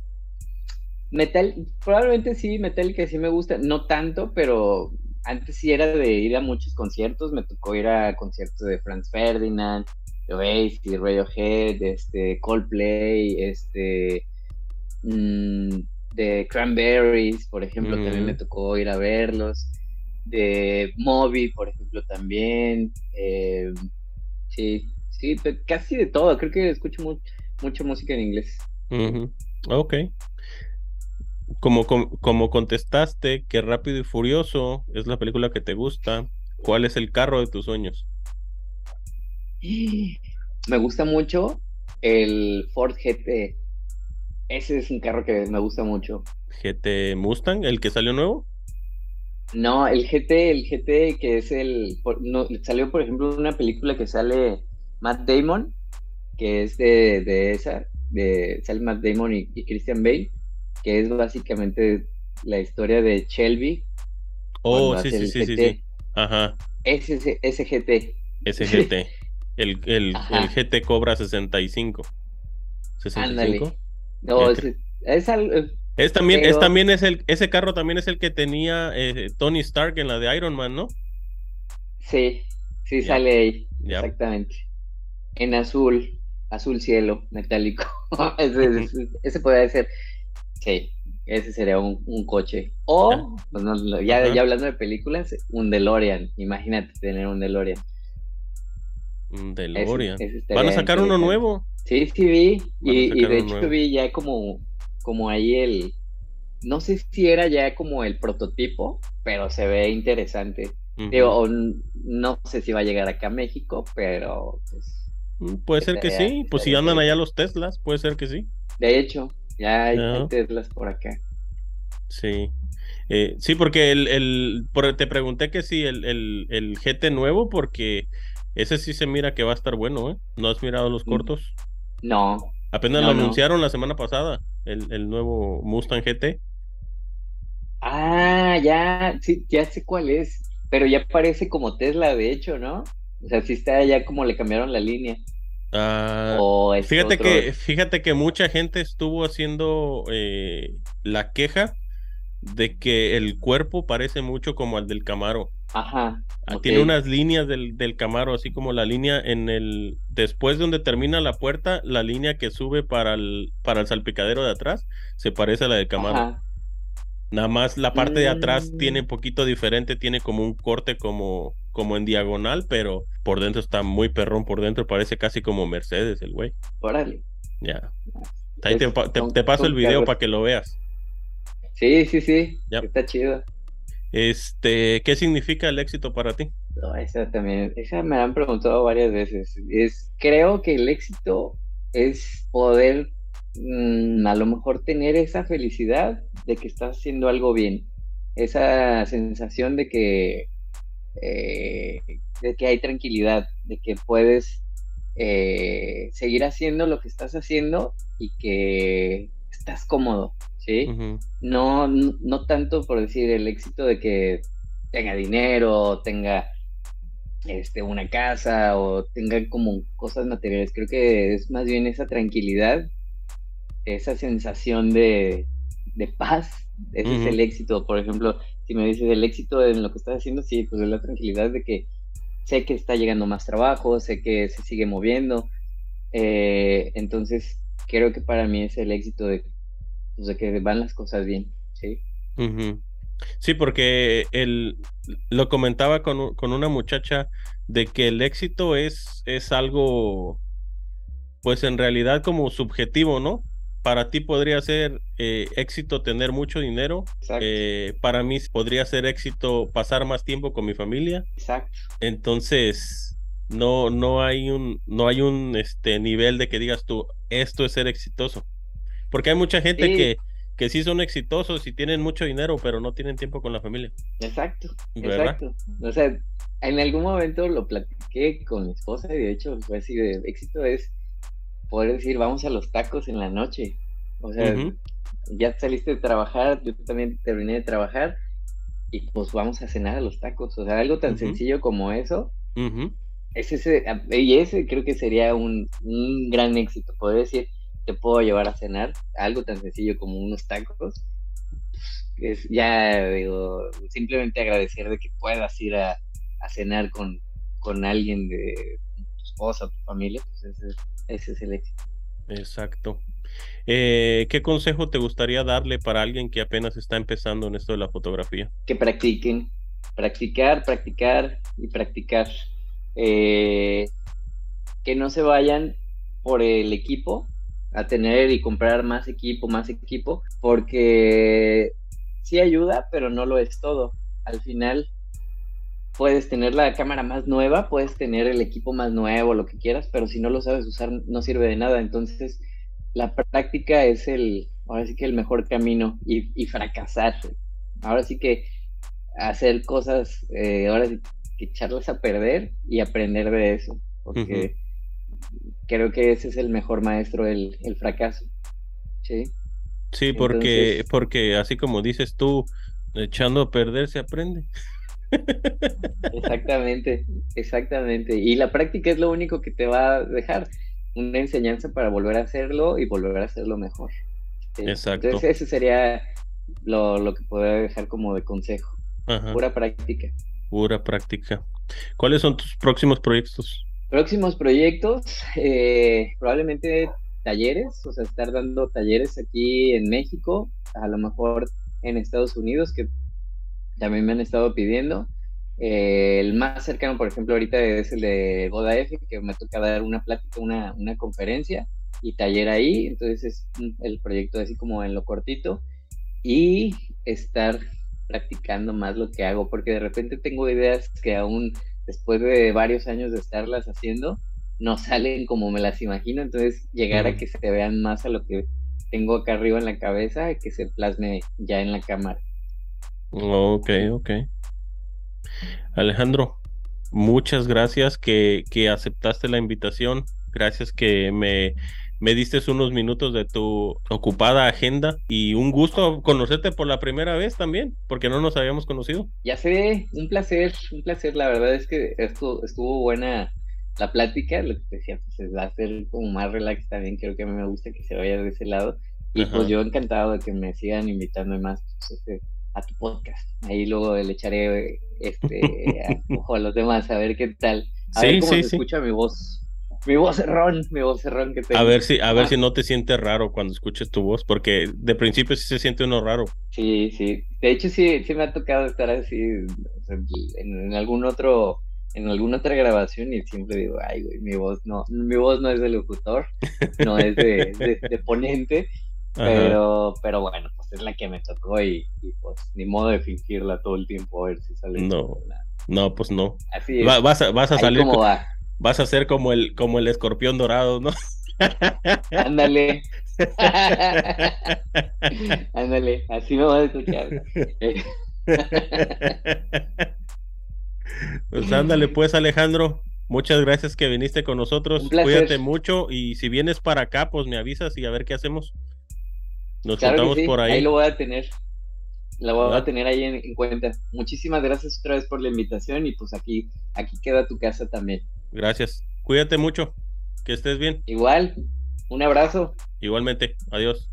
Metal, probablemente sí, Metallica sí me gusta, no tanto, pero antes sí era de ir a muchos conciertos, me tocó ir a conciertos de Franz Ferdinand, Oasis, Radiohead, este, Coldplay, este, mm, de Cranberries, por ejemplo, también me tocó ir a verlos, de Moby, por ejemplo, también, eh, sí, sí, casi de todo, creo que escucho mucha música en inglés. Ok. Como, como, contestaste que Rápido y Furioso es la película que te gusta, ¿cuál es el carro de tus sueños? <gasps> Me gusta mucho el Ford GT. Ese es un carro que me gusta mucho. ¿GT Mustang, el que salió nuevo? No, el GT, el GT que es el... No, salió, por ejemplo, una película que sale Matt Damon, que es de, esa, de sale Matt Damon y, Christian Bale, que es básicamente la historia de Shelby. Oh, sí, sí, sí, sí, Ajá. Ese, ese GT. Ese <laughs> GT. El, el, el, GT Cobra 65. 65. No, es, es, es, también, es también es el, ese carro también es el que tenía eh, Tony Stark en la de Iron Man, ¿no? Sí, sí sale ahí. Exactamente. En azul, azul cielo, metálico. <laughs> ese, ese, puede ser. Sí, ese sería un, un coche. O, pues ya, ya hablando de películas, un DeLorean. Imagínate tener un DeLorean. DeLorean. Van a sacar uno nuevo. Sí, sí vi. Y, de hecho vi ya como, como ahí el. No sé si era ya como el prototipo, pero se ve interesante. no sé si va a llegar acá a México, pero pues, mm, Puede ser que sí, pues si andan allá los Teslas, puede ser que sí. De hecho, ya hay, Teslas por acá. Sí. Eh, sí, porque el, el te pregunté que sí, el, el, el GT nuevo, porque ese sí se mira que va a estar bueno, ¿eh? ¿No has mirado los mm. cortos? No. Apenas lo anunciaron la semana pasada, el, nuevo Mustang GT. Ah, ya, sí, ya sé cuál es. Pero ya parece como Tesla, de hecho, ¿no? O sea, sí está ya como le cambiaron la línea. Ah, fíjate que fíjate que mucha gente estuvo haciendo eh, la queja de que el cuerpo parece mucho como al del Camaro. Ajá. Ah, tiene unas líneas del, del, Camaro, así como la línea en el. Después de donde termina la puerta, la línea que sube para el, para el salpicadero de atrás se parece a la del Camaro. Nada más la parte de atrás mm. tiene un poquito diferente, tiene como un corte como, como en diagonal, pero por dentro está muy perrón, por dentro parece casi como Mercedes el güey. Órale. Ya. Ahí te, te, paso el video para que lo veas. Sí, sí, sí. Está chido. Este, ¿qué significa el éxito para ti? No, esa también, esa me han preguntado varias veces. Es, creo que el éxito es poder mm, a lo mejor tener esa felicidad de que estás haciendo algo bien. Esa sensación de que, eh, de que hay tranquilidad, de que puedes eh, seguir haciendo lo que estás haciendo y que estás cómodo. ¿Sí? no, no tanto por decir el éxito de que tenga dinero, tenga este, una casa o tenga como cosas materiales. Creo que es más bien esa tranquilidad, esa sensación de, paz. Ese es el éxito. Por ejemplo, si me dices el éxito en lo que estás haciendo, sí, pues es la tranquilidad de que sé que está llegando más trabajo, sé que se sigue moviendo. Eh, entonces, creo que para mí es el éxito de pues, de que van las cosas bien, ¿sí? Sí, porque el, lo comentaba con, con, una muchacha de que el éxito es, es algo, pues en realidad como subjetivo, ¿no? Para ti podría ser eh, éxito tener mucho dinero. Eh, para mí podría ser éxito pasar más tiempo con mi familia. Exacto. Entonces, no, no hay un, no hay un este, nivel de que digas tú, esto es ser exitoso. Porque hay mucha gente que, que sí son exitosos y tienen mucho dinero, pero no tienen tiempo con la familia. Exacto, exacto. O sea, en algún momento lo platiqué con mi esposa y de hecho fue así de éxito es poder decir vamos a los tacos en la noche. O sea, ya saliste de trabajar, yo también terminé de trabajar y pues vamos a cenar a los tacos. O sea, algo tan sencillo como eso. ese, y ese creo que sería un, un gran éxito, poder decir, te puedo llevar a cenar, algo tan sencillo como unos tacos, es ya digo, simplemente agradecer de que puedas ir a, cenar con, con alguien de esposa, tu familia, pues ese, ese es el éxito. Exacto. Eh, ¿Qué consejo te gustaría darle para alguien que apenas está empezando en esto de la fotografía? Que practiquen, practicar, practicar y practicar. Eh, que no se vayan por el equipo a tener y comprar más equipo, más equipo, porque sí ayuda, pero no lo es todo. Al final puedes tener la cámara más nueva, puedes tener el equipo más nuevo, lo que quieras, pero si no lo sabes usar no sirve de nada. Entonces, la práctica es el, ahora sí que el mejor camino y, fracasar. Ahora sí que hacer cosas, eh, ahora sí que echarlas a perder y aprender de eso, porque creo que ese es el mejor maestro, el, el fracaso. Sí. Sí, porque, porque así como dices tú, echando a perder se aprende. Exactamente, exactamente. Y la práctica es lo único que te va a dejar una enseñanza para volver a hacerlo y volver a hacerlo mejor. Exacto. Entonces ese sería lo, lo que podría dejar como de consejo. Pura práctica. Pura práctica. ¿Cuáles son tus próximos proyectos? Próximos proyectos, eh, probablemente talleres, o sea, estar dando talleres aquí en México, a lo mejor en Estados Unidos, que también me han estado pidiendo. Eh, el más cercano, por ejemplo, ahorita es el de Boda F, que me toca dar una plática, una, una conferencia y taller ahí. Entonces es el proyecto así como en lo cortito. Y estar practicando más lo que hago, porque de repente tengo ideas que aún después de varios años de estarlas haciendo, no <laughs> salen como me las imagino. Entonces llegar a que se vean más a lo que tengo acá arriba en la cabeza, que se plasme ya en la cámara. Ok, ok. Alejandro, muchas gracias que, que aceptaste la invitación. Gracias que me, me diste unos minutos de tu ocupada agenda y un gusto conocerte por la primera vez también, porque no nos habíamos conocido. Ya sé, un placer, un placer. La verdad es que esto estuvo buena la plática, lo que te decía, pues va a ser como más relax también. Creo que a mí me gusta que se vaya de ese lado. Y pues yo encantado de que me sigan invitando más. Pues, este, a tu podcast. Ahí luego le echaré este <laughs> ojo a los demás a ver qué tal. A ver cómo se escucha mi voz. Mi voz ron, mi voz ron que tengo. A ver si, a ver ah. si no te sientes raro cuando escuches tu voz, porque de principio sí se siente uno raro. Sí, sí. De hecho sí, sí me ha tocado estar así en, algún otro, en alguna otra grabación y siempre digo, ay güey, mi voz no, mi voz no es de locutor, no es de, de ponente, <laughs> pero, pero bueno, pues es la que me tocó y, pues ni modo de fingirla todo el tiempo a ver si sale. No, no, pues no. Así es. vas, a, vas a salir. Vas a ser como el, como el escorpión dorado, ¿no? Ándale. <laughs> Ándale, así me vas a escuchar. pues ándale, pues Alejandro. Muchas gracias que viniste con nosotros. Cuídate mucho y si vienes para acá, pues me avisas y a ver qué hacemos. Nos claro por ahí. Ahí lo voy a tener. La voy a tener ahí en, cuenta. Muchísimas gracias otra vez por la invitación y pues aquí, aquí queda tu casa también. Gracias. Cuídate mucho. Que estés bien. Igual. Un abrazo. Igualmente. Adiós.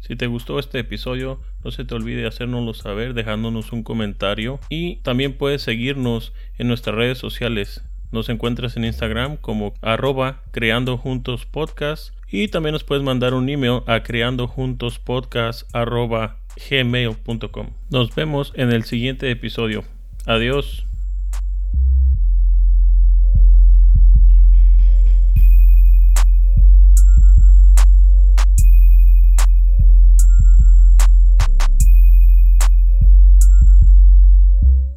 Si te gustó este episodio, no se te olvide hacérnoslo saber dejándonos un comentario y también puedes seguirnos en nuestras redes sociales. Nos encuentras en Instagram como arroba creando juntos podcast y también nos puedes mandar un email a creandojuntospodcast.gmail.com. Nos vemos en el siguiente episodio. Adiós.